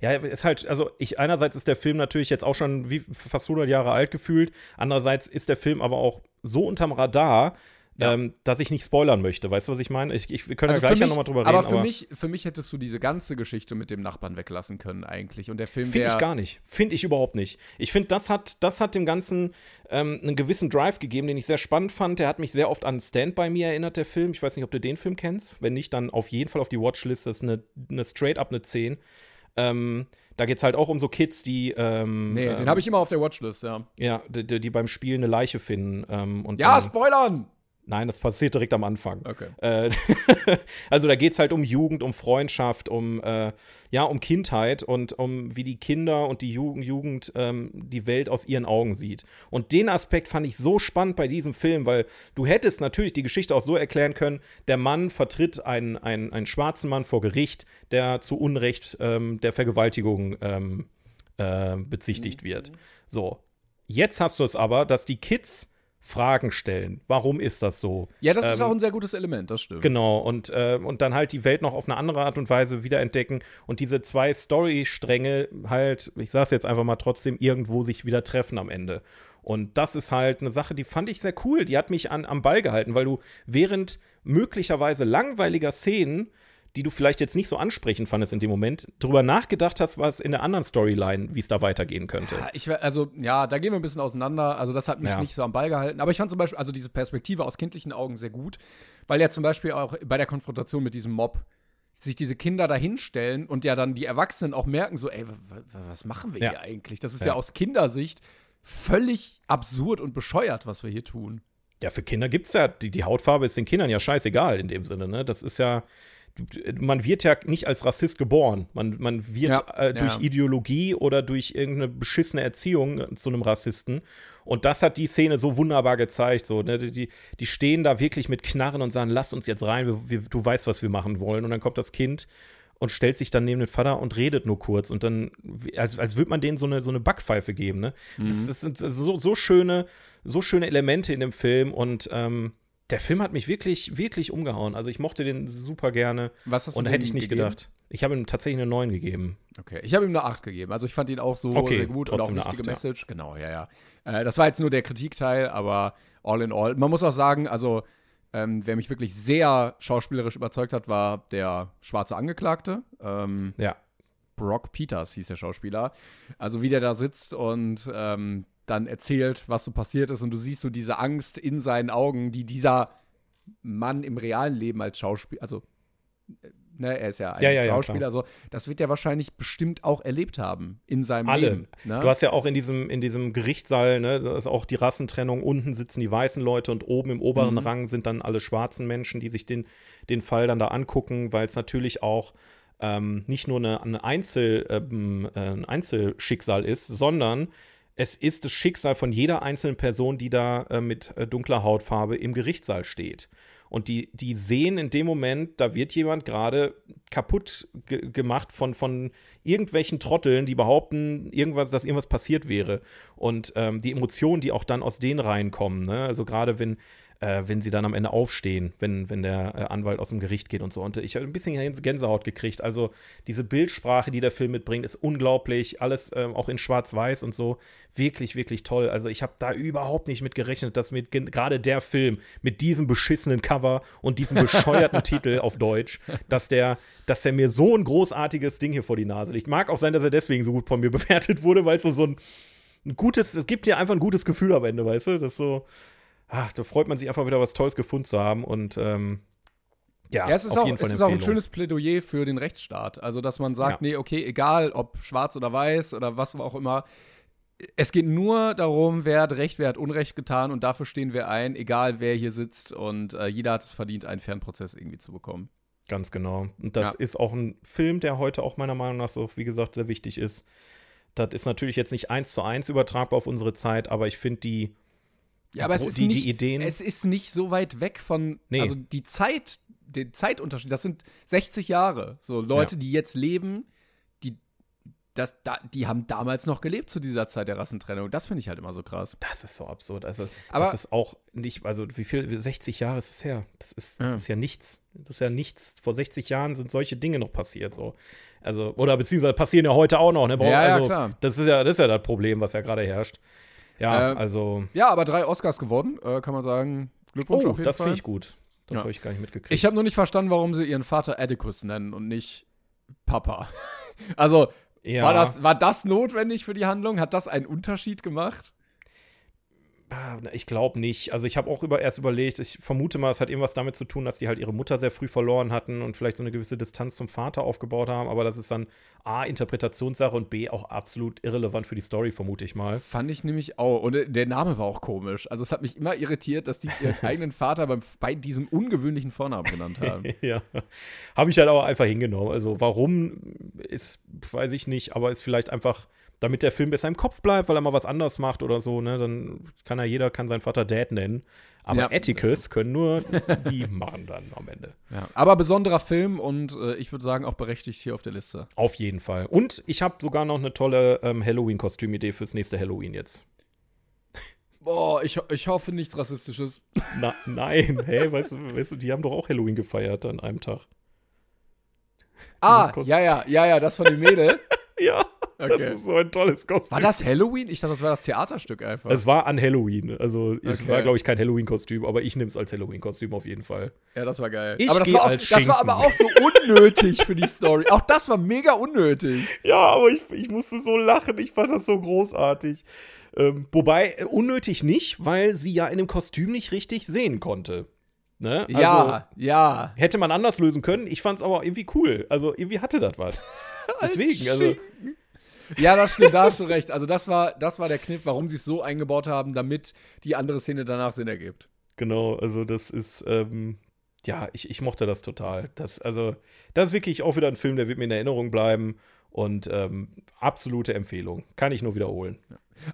ja, ist halt, also ich, einerseits ist der Film natürlich jetzt auch schon wie fast 100 Jahre alt gefühlt, andererseits ist der Film aber auch so unterm Radar, Ja. ähm, dass ich nicht spoilern möchte. Weißt du, was ich meine? Ich, ich, wir können Also ja gleich für ja mich, nochmal drüber reden. aber für mich, für mich hättest du diese ganze Geschichte mit dem Nachbarn weglassen können eigentlich. Und der Film Finde ich gar nicht. Finde ich überhaupt nicht. Ich finde, das hat, das hat dem Ganzen ähm, einen gewissen Drive gegeben, den ich sehr spannend fand. Der hat mich sehr oft an Stand By Me erinnert, der Film. Ich weiß nicht, ob du den Film kennst. Wenn nicht, dann auf jeden Fall auf die Watchlist. Das ist eine, eine straight up eine 10. Ähm, da geht es halt auch um so Kids, die. Ähm, Nee, ähm, den habe ich immer auf der Watchlist, ja. Ja, die, die, beim Spiel eine Leiche finden. Ähm, und Ja, dann, spoilern! Nein, das passiert direkt am Anfang. Okay. Äh, <laughs> also da geht es halt um Jugend, um Freundschaft, um äh, ja, um Kindheit und um wie die Kinder und die Jugend, Jugend ähm, die Welt aus ihren Augen sieht. Und den Aspekt fand ich so spannend bei diesem Film, weil du hättest natürlich die Geschichte auch so erklären können, der Mann vertritt einen, einen, einen schwarzen Mann vor Gericht, der zu Unrecht ähm, der Vergewaltigung ähm, äh, bezichtigt wird. So. Jetzt hast du es aber, dass die Kids Fragen stellen. Warum ist das so? Ja, das ist Ähm, auch ein sehr gutes Element, das stimmt. Genau, und, äh, und dann halt die Welt noch auf eine andere Art und Weise wiederentdecken und diese zwei Storystränge halt, ich sag's jetzt einfach mal trotzdem, irgendwo sich wieder treffen am Ende. Und das ist halt eine Sache, die fand ich sehr cool. Die hat mich an, am Ball gehalten, weil du während möglicherweise langweiliger Szenen, die du vielleicht jetzt nicht so ansprechend fandest in dem Moment, drüber nachgedacht hast, was in der anderen Storyline, wie es da weitergehen könnte. Ja, Ich, also, ja, da gehen wir ein bisschen auseinander. Also, das hat mich Ja. nicht so am Ball gehalten. Aber ich fand zum Beispiel, also diese Perspektive aus kindlichen Augen sehr gut, weil ja zum Beispiel auch bei der Konfrontation mit diesem Mob sich diese Kinder da hinstellen und ja dann die Erwachsenen auch merken, so, ey, wa- wa- was machen wir Ja. hier eigentlich? Das ist ja. Ja. aus Kindersicht völlig absurd und bescheuert, was wir hier tun. Ja, für Kinder gibt's ja, die, die Hautfarbe ist den Kindern ja scheißegal in dem Sinne, ne? Das ist ja, man wird ja nicht als Rassist geboren. Man, man wird Ja, äh, durch ja. Ideologie oder durch irgendeine beschissene Erziehung äh, zu einem Rassisten. Und das hat die Szene so wunderbar gezeigt. So, ne? die, die stehen da wirklich mit Knarren und sagen, lass uns jetzt rein, wir, wir, du weißt, was wir machen wollen. Und dann kommt das Kind und stellt sich dann neben den Vater und redet nur kurz. Und dann, als, als würde man denen so eine, so eine Backpfeife geben. Ne? Das, das sind so, so, schöne, so schöne Elemente in dem Film. Und ähm, der Film hat mich wirklich, wirklich umgehauen. Also ich mochte den super gerne. Was hast du und hätte ich nicht gegeben? gedacht. Ich habe ihm tatsächlich eine 9 gegeben. Okay, ich habe ihm eine 8 gegeben. Also ich fand ihn auch so Okay, sehr gut und auch eine wichtige 8, ja. Message. Genau, ja, ja. Äh, das war jetzt nur der Kritikteil, aber all in all. Man muss auch sagen, also ähm, wer mich wirklich sehr schauspielerisch überzeugt hat, war der schwarze Angeklagte. Ähm, Ja. Brock Peters hieß der Schauspieler. Also wie der da sitzt und ähm, dann erzählt, was so passiert ist und du siehst so diese Angst in seinen Augen, die dieser Mann im realen Leben als Schauspieler, also ne, er ist ja ein Ja, ja, ja, Schauspieler, so, das wird er wahrscheinlich bestimmt auch erlebt haben in seinem Alle. Leben. Ne? Du hast ja auch in diesem, in diesem Gerichtssaal, ne, da ist auch die Rassentrennung. Unten sitzen die weißen Leute und oben im oberen Mhm. Rang sind dann alle schwarzen Menschen, die sich den, den Fall dann da angucken, weil es natürlich auch ähm, nicht nur eine, eine Einzel, ähm, äh, ein Einzelschicksal ist, sondern es ist das Schicksal von jeder einzelnen Person, die da äh, mit äh, dunkler Hautfarbe im Gerichtssaal steht. Und die, die sehen in dem Moment, da wird jemand gerade kaputt ge gemacht von, von irgendwelchen Trotteln, die behaupten, irgendwas, dass irgendwas passiert wäre. Und ähm, die Emotionen, die auch dann aus denen reinkommen, ne? also gerade wenn, äh, wenn sie dann am Ende aufstehen, wenn, wenn der äh, Anwalt aus dem Gericht geht und so. Und ich habe ein bisschen Gänsehaut gekriegt. Also diese Bildsprache, die der Film mitbringt, ist unglaublich. Alles ähm, auch in Schwarz-Weiß und so. Wirklich, wirklich toll. Also ich habe da überhaupt nicht mit gerechnet, dass mit gerade der Film mit diesem beschissenen Cover und diesem bescheuerten <laughs> Titel auf Deutsch, dass der, dass der mir so ein großartiges Ding hier vor die Nase legt. Mag auch sein, dass er deswegen so gut von mir <laughs> bewertet wurde, weil es so, so ein, ein gutes, es gibt dir einfach ein gutes Gefühl am Ende, weißt du? Das so, ach, da freut man sich einfach wieder was Tolles gefunden zu haben und ähm, ja, Ja, es ist, auch, es ist auch ein schönes Plädoyer für den Rechtsstaat. Also, dass man sagt, Ja. nee, okay, egal ob schwarz oder weiß oder was auch immer, es geht nur darum, wer hat Recht, wer hat Unrecht getan und dafür stehen wir ein, egal wer hier sitzt und äh, jeder hat es verdient, einen Fernprozess irgendwie zu bekommen. Ganz genau. Und das Ja. ist auch ein Film, der heute auch meiner Meinung nach so, wie gesagt, sehr wichtig ist. Das ist natürlich jetzt nicht eins zu eins übertragbar auf unsere Zeit, aber ich finde die, Ja, aber es ist die- die nicht, Ideen- es ist nicht so weit weg von, Nee. also die Zeit, den Zeitunterschied, das sind 60 Jahre. So Leute, Ja. die jetzt leben, die, das, da, die haben damals noch gelebt zu dieser Zeit der Rassentrennung. Das finde ich halt immer so krass. das ist so absurd. Also, Aber- das ist auch nicht, also wie viel, 60 Jahre ist es her? Das ist, das Ja. ist ja nichts. Das ist ja nichts. Vor 60 Jahren sind solche Dinge noch passiert, so. Also, oder beziehungsweise passieren ja heute auch noch, ne? Ja, ja, also, klar. Das ist ja, das ist ja das Problem, was ja gerade herrscht. Ja, Äh, also. Ja, aber drei Oscars gewonnen, äh, kann man sagen. Glückwunsch Oh, auf jeden das finde ich gut. Das Ja. habe ich gar nicht mitgekriegt. Ich habe nur nicht verstanden, warum sie ihren Vater Atticus nennen und nicht Papa. <laughs> also, ja. war, das, war das notwendig für die Handlung? Hat das einen Unterschied gemacht? Ah, Ich glaube nicht. Also ich habe auch über, erst überlegt, ich vermute mal, es hat irgendwas damit zu tun, dass die halt ihre Mutter sehr früh verloren hatten und vielleicht so eine gewisse Distanz zum Vater aufgebaut haben. Aber das ist dann A, Interpretationssache und B, auch absolut irrelevant für die Story, vermute ich mal. Fand ich nämlich auch. Und der Name war auch komisch. Also, es hat mich immer irritiert, dass die ihren <laughs> eigenen Vater beim, bei diesem ungewöhnlichen Vornamen genannt haben. <laughs> ja. Habe ich halt aber einfach hingenommen. Also warum ist, weiß ich nicht, aber ist vielleicht einfach, damit der Film besser im Kopf bleibt, weil er mal was anderes macht oder so, ne? Dann kann ja jeder, kann seinen Vater Dad nennen. Aber Ja. Atticus können nur die machen dann am Ende. <laughs> Ja. Aber besonderer Film und äh, ich würde sagen auch berechtigt hier auf der Liste. Auf jeden Fall. Und ich habe sogar noch eine tolle ähm, Halloween-Kostümidee fürs nächste Halloween jetzt. <laughs> Boah, ich, ich hoffe nichts Rassistisches. Na, nein, hey, weißt du, weißt du, die haben doch auch Halloween gefeiert an einem Tag. Ah, ja, ja, ja, ja, das von dem Mädel. <laughs> Ja, Okay. das ist so ein tolles Kostüm. War das Halloween? Ich dachte, das war das Theaterstück einfach. Es war an Halloween. Also, es Okay. war, glaube ich, kein Halloween-Kostüm, aber ich nehme es als Halloween-Kostüm auf jeden Fall. ja, das war geil. Ich aber das war, auch, als das war Schinken. aber auch so unnötig für die Story. Auch das war mega unnötig. Ja, aber ich, ich musste so lachen. Ich fand das so großartig. Ähm, wobei, äh, unnötig nicht, weil sie ja in dem Kostüm nicht richtig sehen konnte. Ne? Also, ja, ja. Hätte man anders lösen können. Ich fand es aber irgendwie cool. Also, irgendwie hatte das was. <laughs> Deswegen, also. Ja, das stimmt, da hast du <laughs> recht. Also das war, das war der Kniff, warum sie es so eingebaut haben, damit die andere Szene danach Sinn ergibt. Genau, also das ist, ähm, ja, ich, ich mochte das total. Das, also, das ist wirklich auch wieder ein Film, der wird mir in Erinnerung bleiben. Und ähm, absolute Empfehlung. Kann ich nur wiederholen.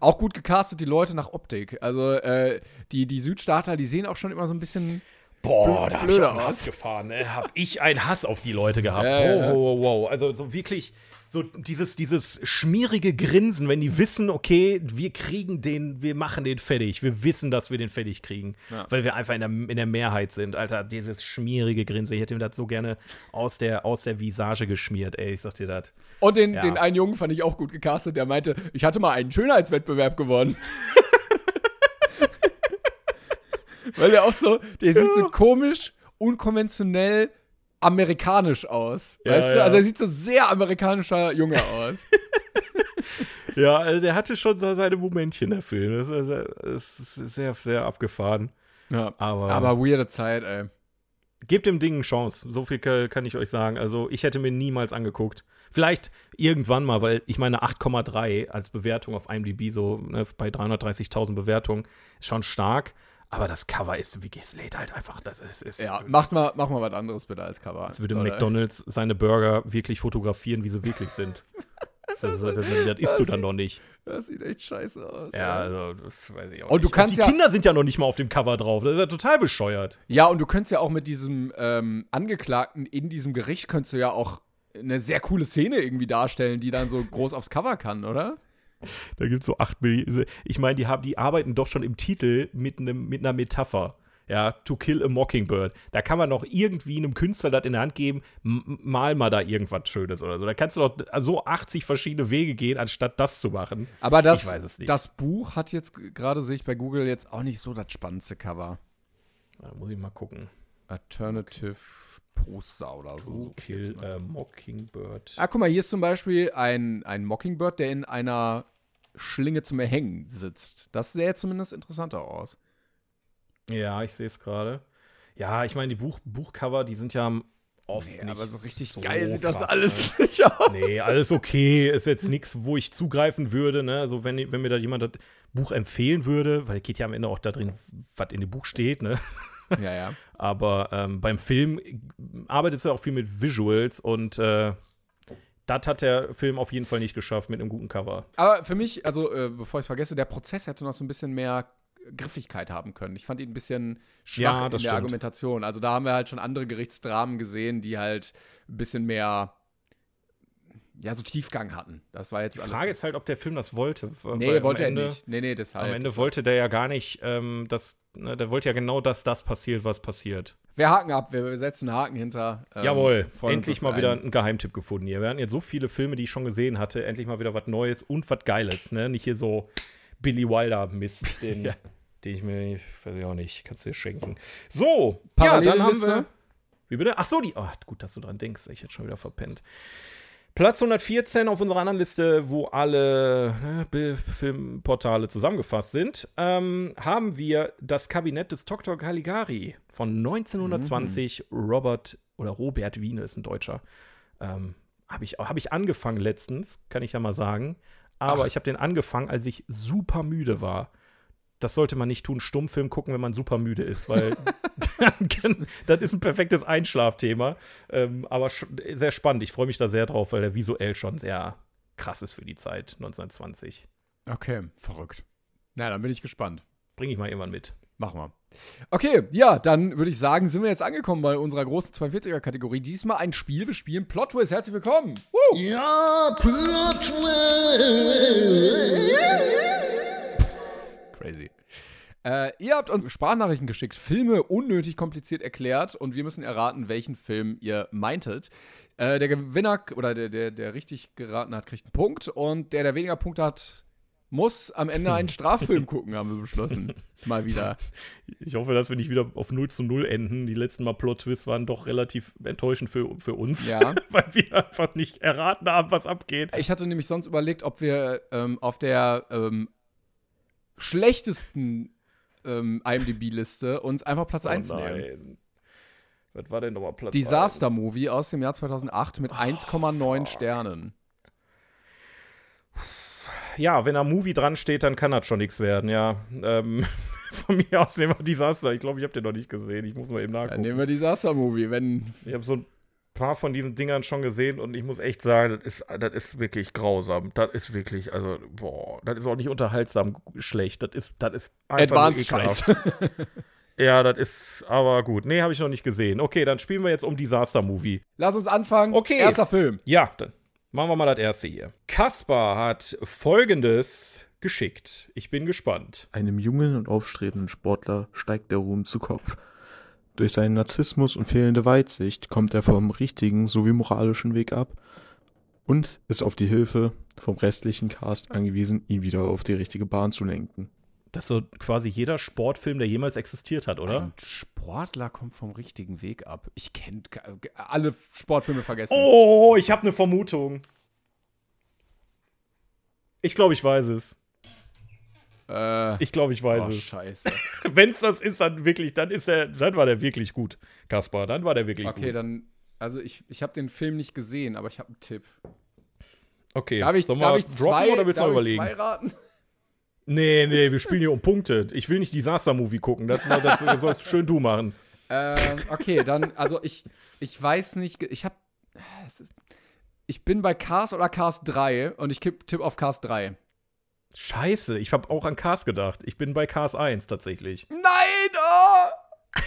Auch gut gecastet, die Leute nach Optik. Also äh, die, die Südstaatler, die sehen auch schon immer so ein bisschen. Boah, da habe ich einen Hass gefahren. Ne? Hab ich einen Hass auf die Leute gehabt. <laughs> Ja, ja, ja. Wow, wow, wow. Also so wirklich so dieses, dieses schmierige Grinsen, wenn die wissen, okay, wir kriegen den, wir machen den fertig. Wir wissen, dass wir den fertig kriegen, weil wir einfach in der, in der Mehrheit sind. Alter, dieses schmierige Grinsen. Ich hätte mir das so gerne aus der, aus der Visage geschmiert, ey. Ich sag dir das. Und den, Ja. den einen Jungen fand ich auch gut gecastet, der meinte, ich hatte mal einen Schönheitswettbewerb gewonnen. <laughs> Weil der auch so, der sieht so komisch, unkonventionell amerikanisch aus. Ja, weißt du? ja. Also er sieht so sehr amerikanischer Junge aus. <laughs> Ja, also der hatte schon so seine Momentchen, der Film. Das ist, sehr, sehr abgefahren. ja. Aber, Aber weirde Zeit, ey. gebt dem Ding eine Chance. So viel ka- kann ich euch sagen. Also, ich hätte mir niemals angeguckt. Vielleicht irgendwann mal, weil ich meine 8,3 als Bewertung auf IMDb so ne, bei 330.000 Bewertungen ist schon stark. Aber das Cover ist wirklich, es lädt halt einfach, das ist, ist Ja, macht mal, mach mal was anderes bitte als Cover. als würde Oder? McDonalds seine Burger wirklich fotografieren, wie sie wirklich sind. <laughs> das, das, das, das isst du dann doch nicht. Das sieht echt scheiße aus. Ja, also, das weiß ich auch Und du nicht. kannst die ja- Kinder sind ja noch nicht mal auf dem Cover drauf. Das ist ja total bescheuert. Ja, und du könntest ja auch mit diesem ähm, Angeklagten in diesem Gericht, könntest du ja auch eine sehr coole Szene irgendwie darstellen, die dann so groß aufs Cover kann, oder? Da gibt es so acht Millionen. Ich meine, die, haben, die arbeiten doch schon im Titel mit, einem, mit einer Metapher. Ja, to kill a mockingbird. Da kann man doch irgendwie einem Künstler das in der Hand geben, mal mal da irgendwas Schönes oder so. Da kannst du doch so 80 verschiedene Wege gehen, anstatt das zu machen. Aber das, Ich weiß es nicht. das Buch hat jetzt gerade, sehe ich bei Google, jetzt auch nicht so das spannendste Cover. Da muss ich mal gucken. Alternative Prosa oder so. Jetzt kill a mockingbird. Ah, guck mal, hier ist zum Beispiel ein, ein Mockingbird, der in einer Schlinge zum Erhängen sitzt. Das sähe zumindest interessanter aus. Ja, ich sehe es gerade. Ja, ich meine, die Buch, Buchcover, die sind ja oft Nee, nicht. aber so richtig so geil sieht das krass, alles ne? nicht aus. Nee, alles okay. Ist jetzt nichts, wo ich zugreifen würde. Ne? Also, wenn, wenn mir da jemand das Buch empfehlen würde, weil es geht ja am Ende auch da drin, was in dem Buch steht. Ne? <laughs> Ja, ja. Aber ähm, beim Film arbeitet es ja auch viel mit Visuals und äh, das hat der Film auf jeden Fall nicht geschafft mit einem guten Cover. Aber für mich, also äh, bevor ich es vergesse, der Prozess hätte noch so ein bisschen mehr Griffigkeit haben können. Ich fand ihn ein bisschen schwach Ja, in der stimmt. Argumentation. Also da haben wir halt schon andere Gerichtsdramen gesehen, die halt ein bisschen mehr ja, so Tiefgang hatten. Das war jetzt Die Frage ist halt, ob der Film das wollte. Nee, wollte er Ende- nicht. Nee, nee, deshalb. Am Ende deshalb. wollte der ja gar nicht, ähm, dass, ne, der wollte ja genau, dass das passiert, was passiert. Wir haken ab, wir setzen einen Haken hinter. ähm, Jawohl, endlich mal wir wieder einen- Geheimtipp gefunden hier. Wir hatten jetzt so viele Filme, die ich schon gesehen hatte, endlich mal wieder was Neues und was Geiles, ne? Nicht hier so Billy Wilder Mist, <laughs> den, Ja. den ich mir, weiß ich auch nicht, kannst du dir schenken. So, ja, dann haben wir. Wie bitte? Ach so, die. Oh, gut, dass du dran denkst. Ich hätte schon wieder verpennt. Platz 114 auf unserer anderen Liste, wo alle Bi- Filmportale zusammengefasst sind, ähm, haben wir das Kabinett des Dr. Caligari von 1920. Robert oder Robert Wiene ist ein Deutscher. Ähm, habe ich, hab ich angefangen letztens, kann ich ja mal sagen. Aber ich habe den angefangen, als ich super müde war. Das sollte man nicht tun, Stummfilm gucken, wenn man super müde ist, weil <laughs> dann das ist ein perfektes Einschlafthema. Ähm, aber sehr spannend. Ich freue mich da sehr drauf, weil der visuell schon sehr krass ist für die Zeit 1920. Okay, verrückt. Na, dann bin ich gespannt. Bringe ich mal irgendwann mit. Machen wir. Okay, ja, dann würde ich sagen, sind wir jetzt angekommen bei unserer großen 42er-Kategorie. Diesmal ein Spiel. Wir spielen Plot Twist. Herzlich willkommen. Woo! Ja, Plot Crazy. Äh, ihr habt uns Sprachnachrichten geschickt, Filme unnötig kompliziert erklärt und wir müssen erraten, welchen Film ihr meintet. Äh, der Gewinner oder der, der, der richtig geraten hat, kriegt einen Punkt und der, der weniger Punkte hat, muss am Ende einen <laughs> Straffilm gucken, haben wir beschlossen. <laughs> Mal wieder. Ich hoffe, dass wir nicht wieder auf 0 zu 0 enden. Die letzten Mal Plot-Twists waren doch relativ enttäuschend für, für uns, Ja. <laughs> weil wir einfach nicht erraten haben, was abgeht. Ich hatte nämlich sonst überlegt, ob wir ähm, auf der ähm, schlechtesten ähm, IMDb-Liste uns einfach Platz 1 nehmen. Oh nein. Was war denn nochmal Platz Disaster eins? Movie aus dem Jahr 2008 mit 1,9 Sternen. Ja, wenn da Movie dran steht, dann kann das schon nichts werden, ja. Ähm, <laughs> von mir aus nehmen wir Disaster. Ich glaube, ich habe den noch nicht gesehen. Ich muss mal eben Dann nachgucken. nehmen wir Disaster Movie, wenn. Ich habe so ein paar von diesen Dingern schon gesehen und ich muss echt sagen, das ist, das ist wirklich grausam. Das ist wirklich, also, boah, das ist auch nicht unterhaltsam schlecht. Das ist, das ist einfach Advanced nur ekelhaft. Scheiß. <laughs> Ja, das ist aber gut. Nee, habe ich noch nicht gesehen. Okay, dann spielen wir jetzt um Disaster Movie. Lass uns anfangen. Okay. Erster Film. Ja, dann machen wir mal das erste hier. Kaspar hat folgendes geschickt. Ich bin gespannt. Einem jungen und aufstrebenden Sportler steigt der Ruhm zu Kopf. Durch seinen Narzissmus und fehlende Weitsicht kommt er vom richtigen sowie moralischen Weg ab und ist auf die Hilfe vom restlichen Cast angewiesen, ihn wieder auf die richtige Bahn zu lenken. Das ist so quasi jeder Sportfilm, der jemals existiert hat, oder? Ein Sportler kommt vom richtigen Weg ab. Ich kenne alle Sportfilme vergessen. Oh, ich habe eine Vermutung. Ich glaube, ich weiß es. Äh, Ich glaube, ich weiß oh, es. scheiße. <laughs> Wenn es das ist, dann wirklich, dann ist der, dann war der wirklich gut, Kaspar. Dann war der wirklich Okay, gut. dann. Also ich, ich habe den Film nicht gesehen, aber ich habe einen Tipp. Okay, Darf ich, sollen darf ich droppen zwei, oder willst du überlegen? zwei raten? <laughs> Nee, nee, wir spielen hier um Punkte. Ich will nicht Disaster-Movie gucken. Das, das, das <laughs> sollst schön du machen. Ähm, okay, dann, also ich, ich weiß nicht, ich habe, ich bin bei Cars oder Cars 3 und ich kipp- tipp auf Cars 3. Scheiße, ich habe auch an Cars gedacht. Ich bin bei Cars 1 tatsächlich. Nein, oh! <laughs>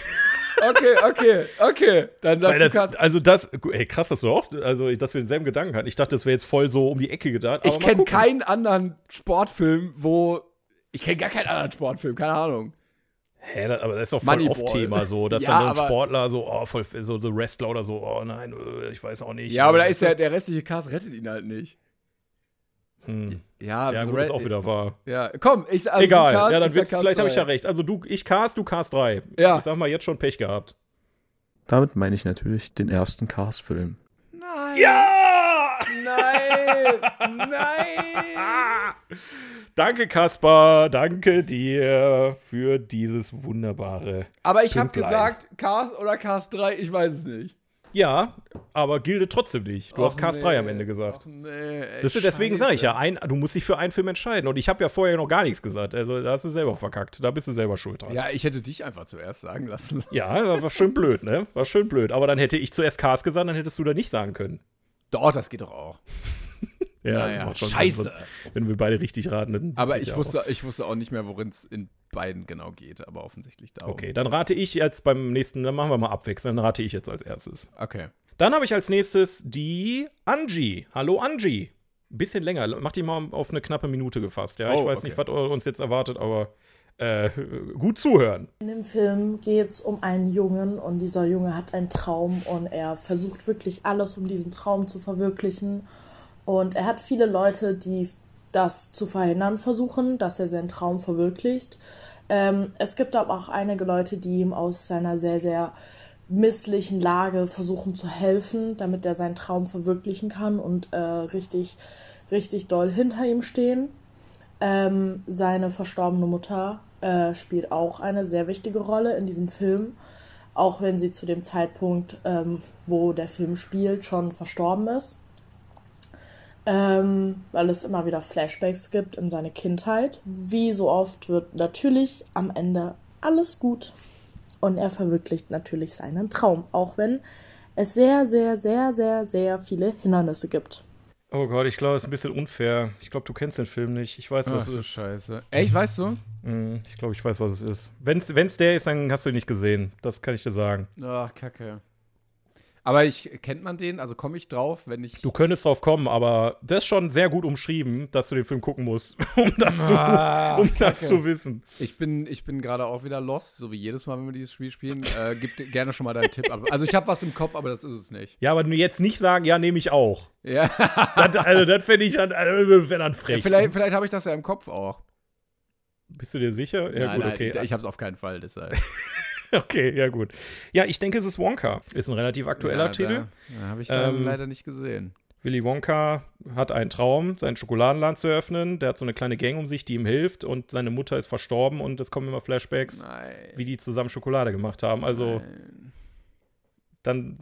Okay, okay, okay. Dann du das, Cars. also das, ey, krass, dass du auch, also dass wir denselben Gedanken hatten. Ich dachte, das wäre jetzt voll so um die Ecke gedacht. aber Ich kenne keinen anderen Sportfilm, wo. Ich kenne gar keinen anderen Sportfilm, keine Ahnung. Hä, das, aber das ist doch voll Moneyball. oft Thema so, dass <laughs> Ja, dann so ein Sportler so, oh, voll, so The Wrestler oder so, oh nein, äh, ich weiß auch nicht. Ja, aber da Äh, ist ja der restliche Cast rettet ihn halt nicht. Hm. Ja, Ja, gut, ist auch wieder wahr. Ja, komm, ich also Egal, Cars- ja, dann wird's, vielleicht habe ich 3. ja recht. Also du, ich Cars, du Cars 3. Ja. Ich sag mal, jetzt schon Pech gehabt. Damit meine ich natürlich den ersten Cast-Film. Nein! Ja! Nein! <laughs> Nein! Danke, Kaspar. Danke dir für dieses wunderbare. Aber ich habe gesagt, Cars oder Cars 3, ich weiß es nicht. Ja, aber gilt trotzdem nicht. Du hast Och, Cast nee. 3 am Ende gesagt. Och, nee, ey, Das deswegen sage ich ja, ein, du musst dich für einen Film entscheiden. Und ich habe ja vorher noch gar nichts gesagt. Also da hast du selber verkackt. Da bist du selber schuld dran. Ja, ich hätte dich einfach zuerst sagen lassen. <laughs> Ja, war schön blöd, ne? War schön blöd. Aber dann hätte ich zuerst Cast gesagt, dann hättest du da nicht sagen können. Doch, das geht doch auch. Naja, das macht schon scheiße. Sinn, wenn wir beide richtig raten. Dann Aber ich ja wusste, ich wusste auch nicht mehr, worin es in beiden genau geht, aber offensichtlich Auch. darum. Okay, dann rate ich jetzt beim nächsten, dann machen wir mal abwechselnd, dann rate ich jetzt als erstes. Okay. Dann habe ich als nächstes die Angie. Hallo Angie. Bisschen länger, mach die mal auf eine knappe Minute gefasst. Ja, ich Oh, weiß okay. nicht, was uns jetzt erwartet, aber äh, gut zuhören. In dem Film geht es um einen Jungen und dieser Junge hat einen Traum und er versucht wirklich alles, um diesen Traum zu verwirklichen. Und er hat viele Leute, die das zu verhindern versuchen, dass er seinen Traum verwirklicht. Ähm, es gibt aber auch einige Leute, die ihm aus seiner sehr, sehr misslichen Lage versuchen zu helfen, damit er seinen Traum verwirklichen kann und äh, richtig, richtig doll hinter ihm stehen. Ähm, seine verstorbene Mutter äh, spielt auch eine sehr wichtige Rolle in diesem Film, auch wenn sie zu dem Zeitpunkt, ähm, wo der Film spielt, schon verstorben ist. Ähm, weil es immer wieder Flashbacks gibt in seine Kindheit. Wie so oft wird natürlich am Ende alles gut und er verwirklicht natürlich seinen Traum, auch wenn es sehr, sehr, sehr, sehr, sehr viele Hindernisse gibt. Oh Gott, ich glaube, es ist ein bisschen unfair. Ich glaube, du kennst den Film nicht. Ich weiß, Ach, was du es ist. Scheiße. Echt, weißt du? Mm, Ich glaube, ich weiß, was es ist. Wenn es der ist, dann hast du ihn nicht gesehen. Das kann ich dir sagen. Ach, kacke. Aber ich, kennt man den? Also komme ich drauf, wenn ich. Du könntest drauf kommen, aber das ist schon sehr gut umschrieben, dass du den Film gucken musst, <laughs> um das, Ah, zu, um das zu wissen. Ich bin, ich bin gerade auch wieder lost, so wie jedes Mal, wenn wir dieses Spiel spielen. Äh, gib dir gerne schon mal deinen Tipp ab. Also ich habe was im Kopf, aber das ist es nicht. Ja, aber jetzt nicht sagen, ja, nehme ich auch. Ja. Das, also, das fände ich dann, also, wäre dann frech. vielleicht vielleicht habe ich das ja im Kopf auch. Bist du dir sicher? Ja, nein, gut, nein, okay. ich habe es auf keinen Fall, deshalb. <laughs> <laughs> Okay, ja, gut. Ja, ich denke, es ist Wonka. Ist ein relativ aktueller ja, Titel. Da, da habe ich dann Ähm, leider nicht gesehen. Willy Wonka hat einen Traum, sein Schokoladenland zu öffnen. Der hat so eine kleine Gang um sich, die ihm hilft. Und seine Mutter ist verstorben und es kommen immer Flashbacks, Nein. wie die zusammen Schokolade gemacht haben. Also, Nein. Dann,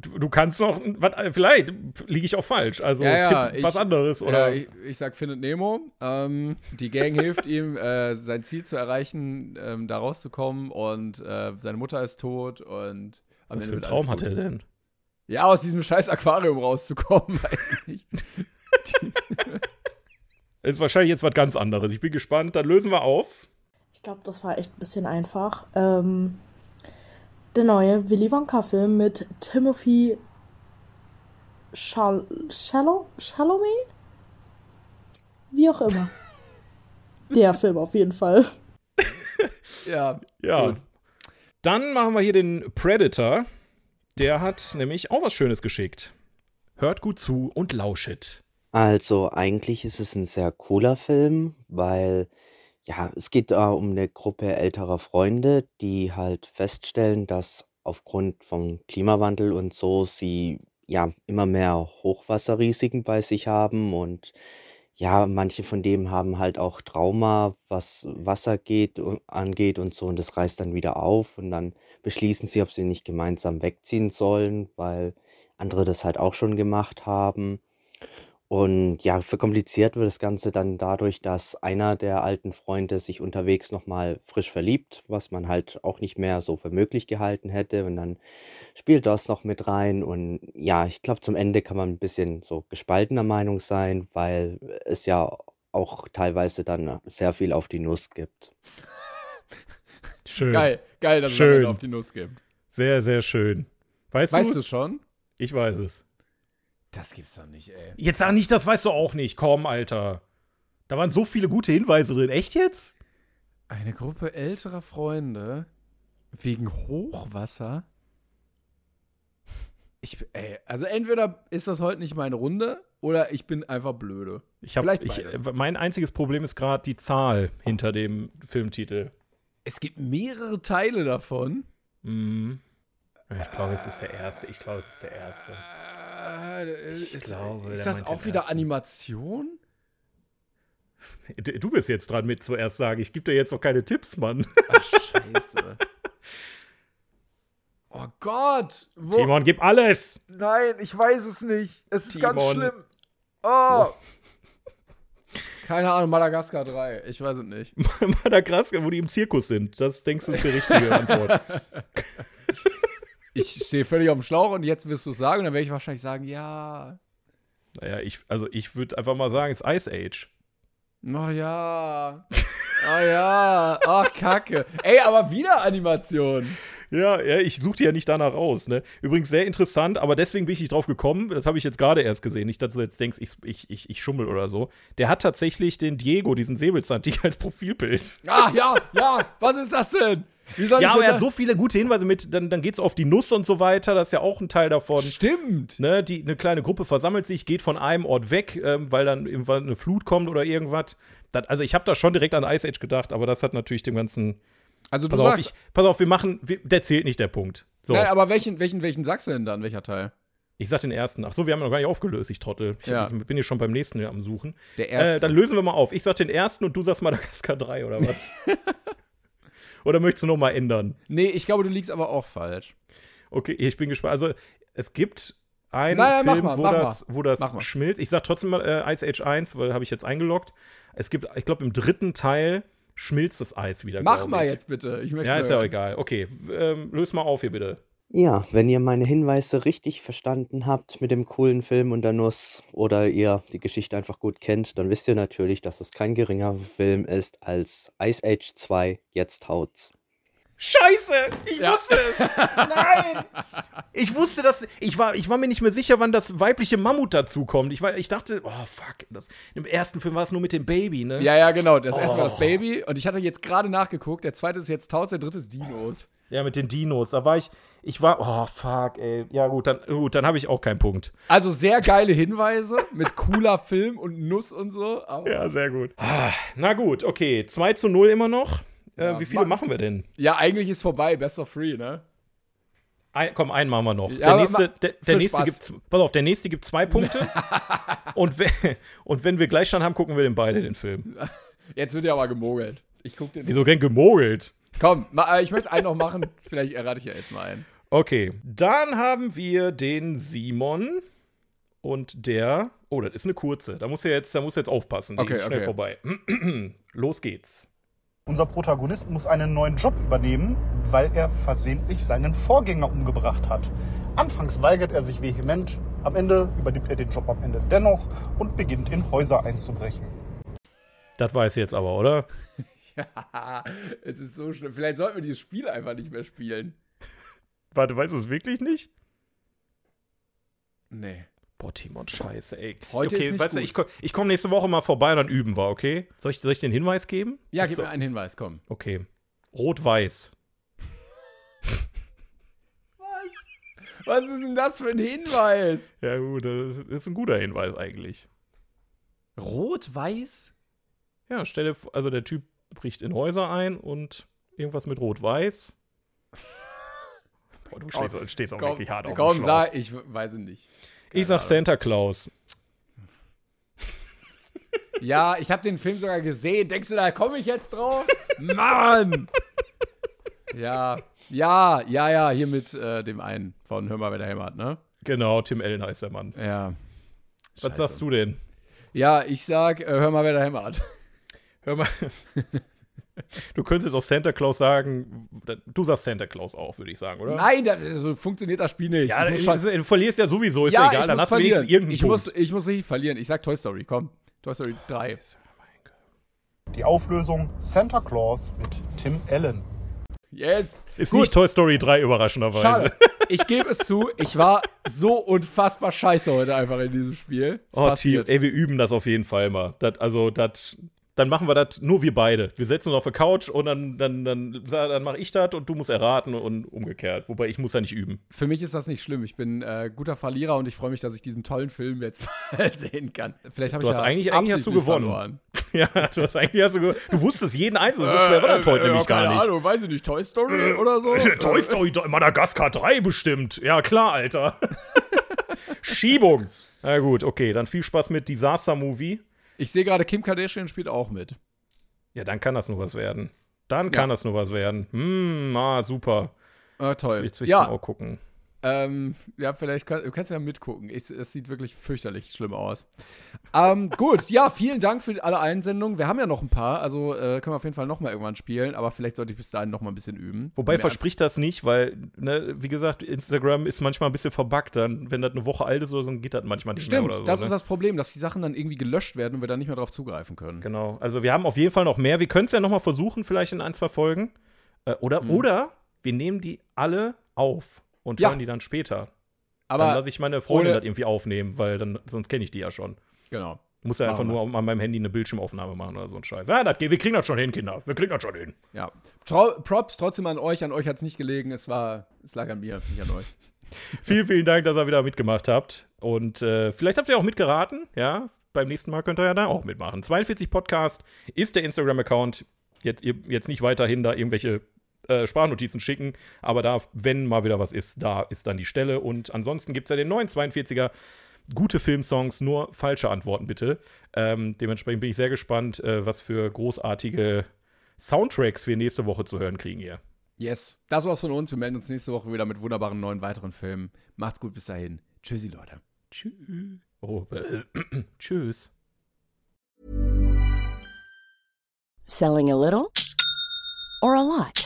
du, du kannst noch, was, vielleicht liege ich auch falsch. Also, Ja, ja, tipp was ich- anderes. Oder? Ja, ich, ich sag Findet Nemo. Ähm, die Gang hilft <laughs> ihm, äh, sein Ziel zu erreichen, ähm, da rauszukommen. Und äh, seine Mutter ist tot. Und am was Ende für einen Traum hat er denn? Ja, aus diesem scheiß Aquarium rauszukommen, <laughs> weiß ich nicht. Das <laughs> ist wahrscheinlich jetzt was ganz anderes. Ich bin gespannt. Dann lösen wir auf. Ich glaube, das war echt ein bisschen einfach. Ähm, der neue Willy Wonka-Film mit Timothy Chal Chalo Chalamet? Wie auch immer. <laughs> Der Film auf jeden Fall. <laughs> Ja, Ja. Gut. Dann machen wir hier den Predator. Der hat nämlich auch was Schönes geschickt. Hört gut zu und lauschet. Also eigentlich ist es ein sehr cooler Film, weil ja, es geht da um eine Gruppe älterer Freunde, die halt feststellen, dass aufgrund vom Klimawandel und so sie ja immer mehr Hochwasserrisiken bei sich haben und ja, manche von dem haben halt auch Trauma, was Wasser geht, angeht und so und das reißt dann wieder auf und dann beschließen sie, ob sie nicht gemeinsam wegziehen sollen, weil andere das halt auch schon gemacht haben. Und ja, verkompliziert wird das Ganze dann dadurch, dass einer der alten Freunde sich unterwegs nochmal frisch verliebt, was man halt auch nicht mehr so für möglich gehalten hätte. Und dann spielt das noch mit rein. Und ja, ich glaube, zum Ende kann man ein bisschen so gespaltener Meinung sein, weil es ja auch teilweise dann sehr viel auf die Nuss gibt. Schön. geil, geil, dass es Schön. Ende auf die Nuss gibt. Sehr, sehr schön. Weißt, Weißt du es schon? Ich weiß es. Das gibt's doch nicht, ey. Jetzt sag nicht, das weißt du auch nicht. Komm, Alter. Da waren so viele gute Hinweise drin. Echt jetzt? Eine Gruppe älterer Freunde wegen Hochwasser. Ich, ey, also entweder ist das heute nicht meine Runde oder ich bin einfach blöde. Ich hab, Vielleicht ich, beides. mein einziges Problem ist gerade die Zahl hinter dem Filmtitel. Es gibt mehrere Teile davon. Mhm. Ich glaube, es ist der erste. Ich glaube, es ist der erste. Äh, Ich ist, glaube, ist das auch wieder ersten. Animation? <laughs> Du bist jetzt dran mit zuerst sagen. Ich gebe dir jetzt noch keine Tipps, Mann. Ach, <laughs> scheiße. Oh Oh Gott. Wo? Timon, gib alles! Nein, ich weiß es nicht. Es ist ganz Timon. schlimm. Oh. Keine Ahnung, Madagaskar 3. Ich weiß es nicht. <laughs> Madagaskar, wo die im Zirkus sind. Das denkst du ist die richtige Antwort. Ich stehe völlig auf dem Schlauch und jetzt wirst du es sagen und dann werde ich wahrscheinlich sagen, ja. Naja, ich, also ich würde einfach mal sagen, es ist Ice Age. Oh ja. Oh ja. Ach, Kacke. Ey, aber wieder Animation. Ja, ja, ich suche die ja nicht danach aus. Ne? Übrigens sehr interessant, aber deswegen bin ich nicht drauf gekommen. Das habe ich jetzt gerade erst gesehen. Nicht, dass du jetzt denkst, ich, ich, ich, ich schummel oder so. Der hat tatsächlich den Diego, diesen Säbelzahntiger, als Profilbild. Ah, ja, ja. Was ist das denn? Ja, aber er hat so viele gute Hinweise mit, dann, dann geht's auf die Nuss und so weiter, das ist ja auch ein Teil davon. Stimmt. Ne, die, eine kleine Gruppe versammelt sich, geht von einem Ort weg, ähm, weil dann irgendwann eine Flut kommt oder irgendwas. Das, also ich habe da schon direkt an Ice Age gedacht, aber das hat natürlich dem ganzen. Also du Pass auf, sagst, ich, pass auf, wir machen, wir, der zählt nicht der Punkt. So, Nein, aber welchen, welchen, welchen sagst du denn dann? Welcher Teil? ich sag den ersten. Ach so, wir haben noch gar nicht aufgelöst, ich Trottel. Ich, Ja. ich bin hier schon beim nächsten am Suchen. Der Äh, erste. dann lösen wir mal auf. Ich sag den ersten und du sagst Madagaskar 3 oder was? <laughs> oder möchtest du noch mal ändern? nee, ich glaube, du liegst aber auch falsch. Okay, ich bin gespannt. Also, es gibt einen Nein, nein, Film, mal, wo, das, wo das Mach schmilzt. Ich sag trotzdem mal äh, Ice Age 1, weil habe ich jetzt eingeloggt. Es gibt, ich glaube, im dritten Teil schmilzt das Eis wieder. Mach mal ich. jetzt bitte. Ich möchte Ja, ist ja auch egal. Okay, ähm, löse mal auf hier bitte. Ja, wenn ihr meine Hinweise richtig verstanden habt mit dem coolen Film und der Nuss oder ihr die Geschichte einfach gut kennt, dann wisst ihr natürlich, dass es kein geringerer Film ist als Ice Age 2, jetzt haut's. Scheiße! Ich Ja. wusste es! Nein! Ich wusste das. Ich war, ich war mir nicht mehr sicher, wann das weibliche Mammut dazukommt. Ich, war, ich dachte, oh fuck. Das, Im ersten Film war es nur mit dem Baby, ne? Ja, ja, genau. Das erste war Oh. das Baby. Und ich hatte jetzt gerade nachgeguckt. Der zweite ist jetzt Taus, der dritte ist Dinos. Ja, mit den Dinos. Da war ich. Ich war. Oh, fuck, ey. Ja, gut, dann, gut, dann habe ich auch keinen Punkt. Also sehr geile Hinweise mit cooler Film und Nuss und so. Aber Ja, sehr gut. Ah, na gut, okay. 2 zu 0 immer noch. Äh, Ja, wie viele ma- machen wir denn? ja, eigentlich ist vorbei. Best of three, ne? Ein, komm, einen machen wir noch. Ja, der nächste, der, der nächste Spaß. gibt, pass auf, der nächste gibt zwei Punkte. <laughs> und, wenn, und wenn wir Gleichstand haben, gucken wir den beide den Film. <laughs> Jetzt wird ja aber gemogelt. Ich guck den. Wieso denn gemogelt? Komm, äh, ich möchte einen noch machen. Vielleicht errate ich ja jetzt mal einen. Okay, dann haben wir den Simon und der. Oh, das ist eine kurze. Da muss er jetzt, da muss er jetzt aufpassen. Die Okay, ist schnell okay. vorbei. <clears throat> Los geht's. Unser Protagonist muss einen neuen Job übernehmen, weil er versehentlich seinen Vorgänger umgebracht hat. Anfangs weigert er sich vehement, am Ende übernimmt er den Job am Ende dennoch und beginnt in Häuser einzubrechen. Das weiß ich jetzt aber, oder? <laughs> Ja, es ist so schlimm. Vielleicht sollten wir dieses Spiel einfach nicht mehr spielen. Warte, weißt du es wirklich nicht? Nee. Boah, Timon, scheiße, ey. Heute okay, ist nicht weißt du, gut. ich, komm- ich komme nächste Woche mal vorbei und dann üben wir, okay? Soll ich, soll ich den Hinweis geben? Ja, gib So. mir einen Hinweis, komm. Okay. Rot-Weiß. Was ist denn das für ein Hinweis? Ja, gut, das ist ein guter Hinweis eigentlich. Rot-Weiß? Ja, stelle, also der Typ bricht in Häuser ein und irgendwas mit Rot-Weiß. <laughs> Boah, du stehst, stehst auch Komm, wirklich hart auf komm sag, ich weiß es nicht. Ich sag Ahnung. Santa Claus. Ja, ich habe den Film sogar gesehen. Denkst du, da komme ich jetzt drauf? Mann! Ja, ja, ja, ja, hier mit äh, dem einen von Hör mal, wer der hämmert, ne? Genau, Tim Allen heißt der Mann. Ja. Was sagst du denn? Ja, ich sag, äh, hör mal, wer der hämmert. Hör mal. <laughs> Du könntest jetzt auch Santa Claus sagen. Du sagst Santa Claus auch, würde ich sagen, oder? Nein, das, so funktioniert das Spiel nicht. Ja, Ich muss das- schon- du verlierst ja sowieso, ist ja, ja egal. ich Dann muss hast du wenigstens verlieren. irgendeinen Ich Punkt. muss, ich muss richtig verlieren. Ich sag Toy Story, komm. Toy Story 3. Die Auflösung Santa Claus mit Tim Allen. Yes. Ist Gut. nicht Toy Story 3 überraschenderweise. Schade. <laughs> Ich gebe es zu, ich war so unfassbar scheiße heute einfach in diesem Spiel. Es Oh, Team, passiert. ey, wir üben das auf jeden Fall mal. Das, also, das, dann machen wir das nur wir beide. Wir setzen uns auf die Couch und dann, dann, dann, dann mache ich das und du musst erraten und umgekehrt. Wobei ich muss ja nicht üben. Für mich ist das nicht schlimm. Ich bin äh, guter Verlierer und ich freue mich, dass ich diesen tollen Film jetzt <laughs> mal sehen kann. Vielleicht habe Du ich hast ja eigentlich- eigentlich hast du gewonnen. Verloren. <laughs> ja, du hast eigentlich hast du, ge- du wusstest jeden Einzelnen. So schwer war das heute Äh, nämlich keine gar nicht. Ahnung, weiß ich nicht, Toy Story oder so? <laughs> Toy Story 3, Madagaskar 3 bestimmt. Ja, klar, Alter. Schiebung. Na gut, okay, dann viel Spaß mit Disaster Movie. Ich sehe gerade, Kim Kardashian spielt auch mit. Ja, dann kann das nur was werden. Dann kann Ja. das nur was werden. Hm, ah, super. Ah, toll. Jetzt will ich ja, auch gucken. Ähm, ja, vielleicht kann, du kannst ja mitgucken. Ich, es sieht wirklich fürchterlich schlimm aus. Ähm, gut, ja, vielen Dank für alle Einsendungen. Wir haben ja noch ein paar, also äh, können wir auf jeden Fall noch mal irgendwann spielen, aber vielleicht sollte ich bis dahin noch mal ein bisschen üben. Wobei Mehr- verspricht das nicht, weil, ne, wie gesagt, Instagram ist manchmal ein bisschen verbuggt. Dann, wenn das eine Woche alt ist oder so, dann geht das manchmal nicht Stimmt, mehr oder so. das ne? ist das Problem, dass die Sachen dann irgendwie gelöscht werden und wir dann nicht mehr darauf zugreifen können. Genau. Also wir haben auf jeden Fall noch mehr. Wir können es ja noch mal versuchen, vielleicht in ein, zwei Folgen. Äh, oder, Mhm. oder wir nehmen die alle auf und Ja. hören die dann später. Aber dann lasse ich meine Freundin das irgendwie aufnehmen, weil dann sonst kenne ich die ja schon. Genau. Muss ja einfach nur an meinem Handy eine Bildschirmaufnahme machen oder so ein Scheiß. Ja, das geht. Wir kriegen das schon hin, Kinder. Wir kriegen das schon hin. Ja. Trau Props trotzdem an euch, an euch hat es nicht gelegen. Es war, es lag an mir, nicht an euch. <laughs> Vielen, vielen Dank, dass ihr wieder mitgemacht habt. Und äh, vielleicht habt ihr auch mitgeraten, ja. Beim nächsten Mal könnt ihr ja da auch mitmachen. 42 Podcast ist der Instagram-Account. Jetzt, jetzt nicht weiterhin da irgendwelche äh, Sprachnotizen schicken, aber da, wenn mal wieder was ist, da ist dann die Stelle. Und ansonsten gibt es ja den neuen 42er. Gute Filmsongs, nur falsche Antworten bitte. Ähm, dementsprechend bin ich sehr gespannt, äh, was für großartige Soundtracks wir nächste Woche zu hören kriegen hier. Yes. Das war's von uns. Wir melden uns nächste Woche wieder mit wunderbaren neuen weiteren Filmen. Macht's gut bis dahin. Tschüssi, Leute. Tschüss. Oh, äh, <clears throat> tschüss. Selling a little or a lot?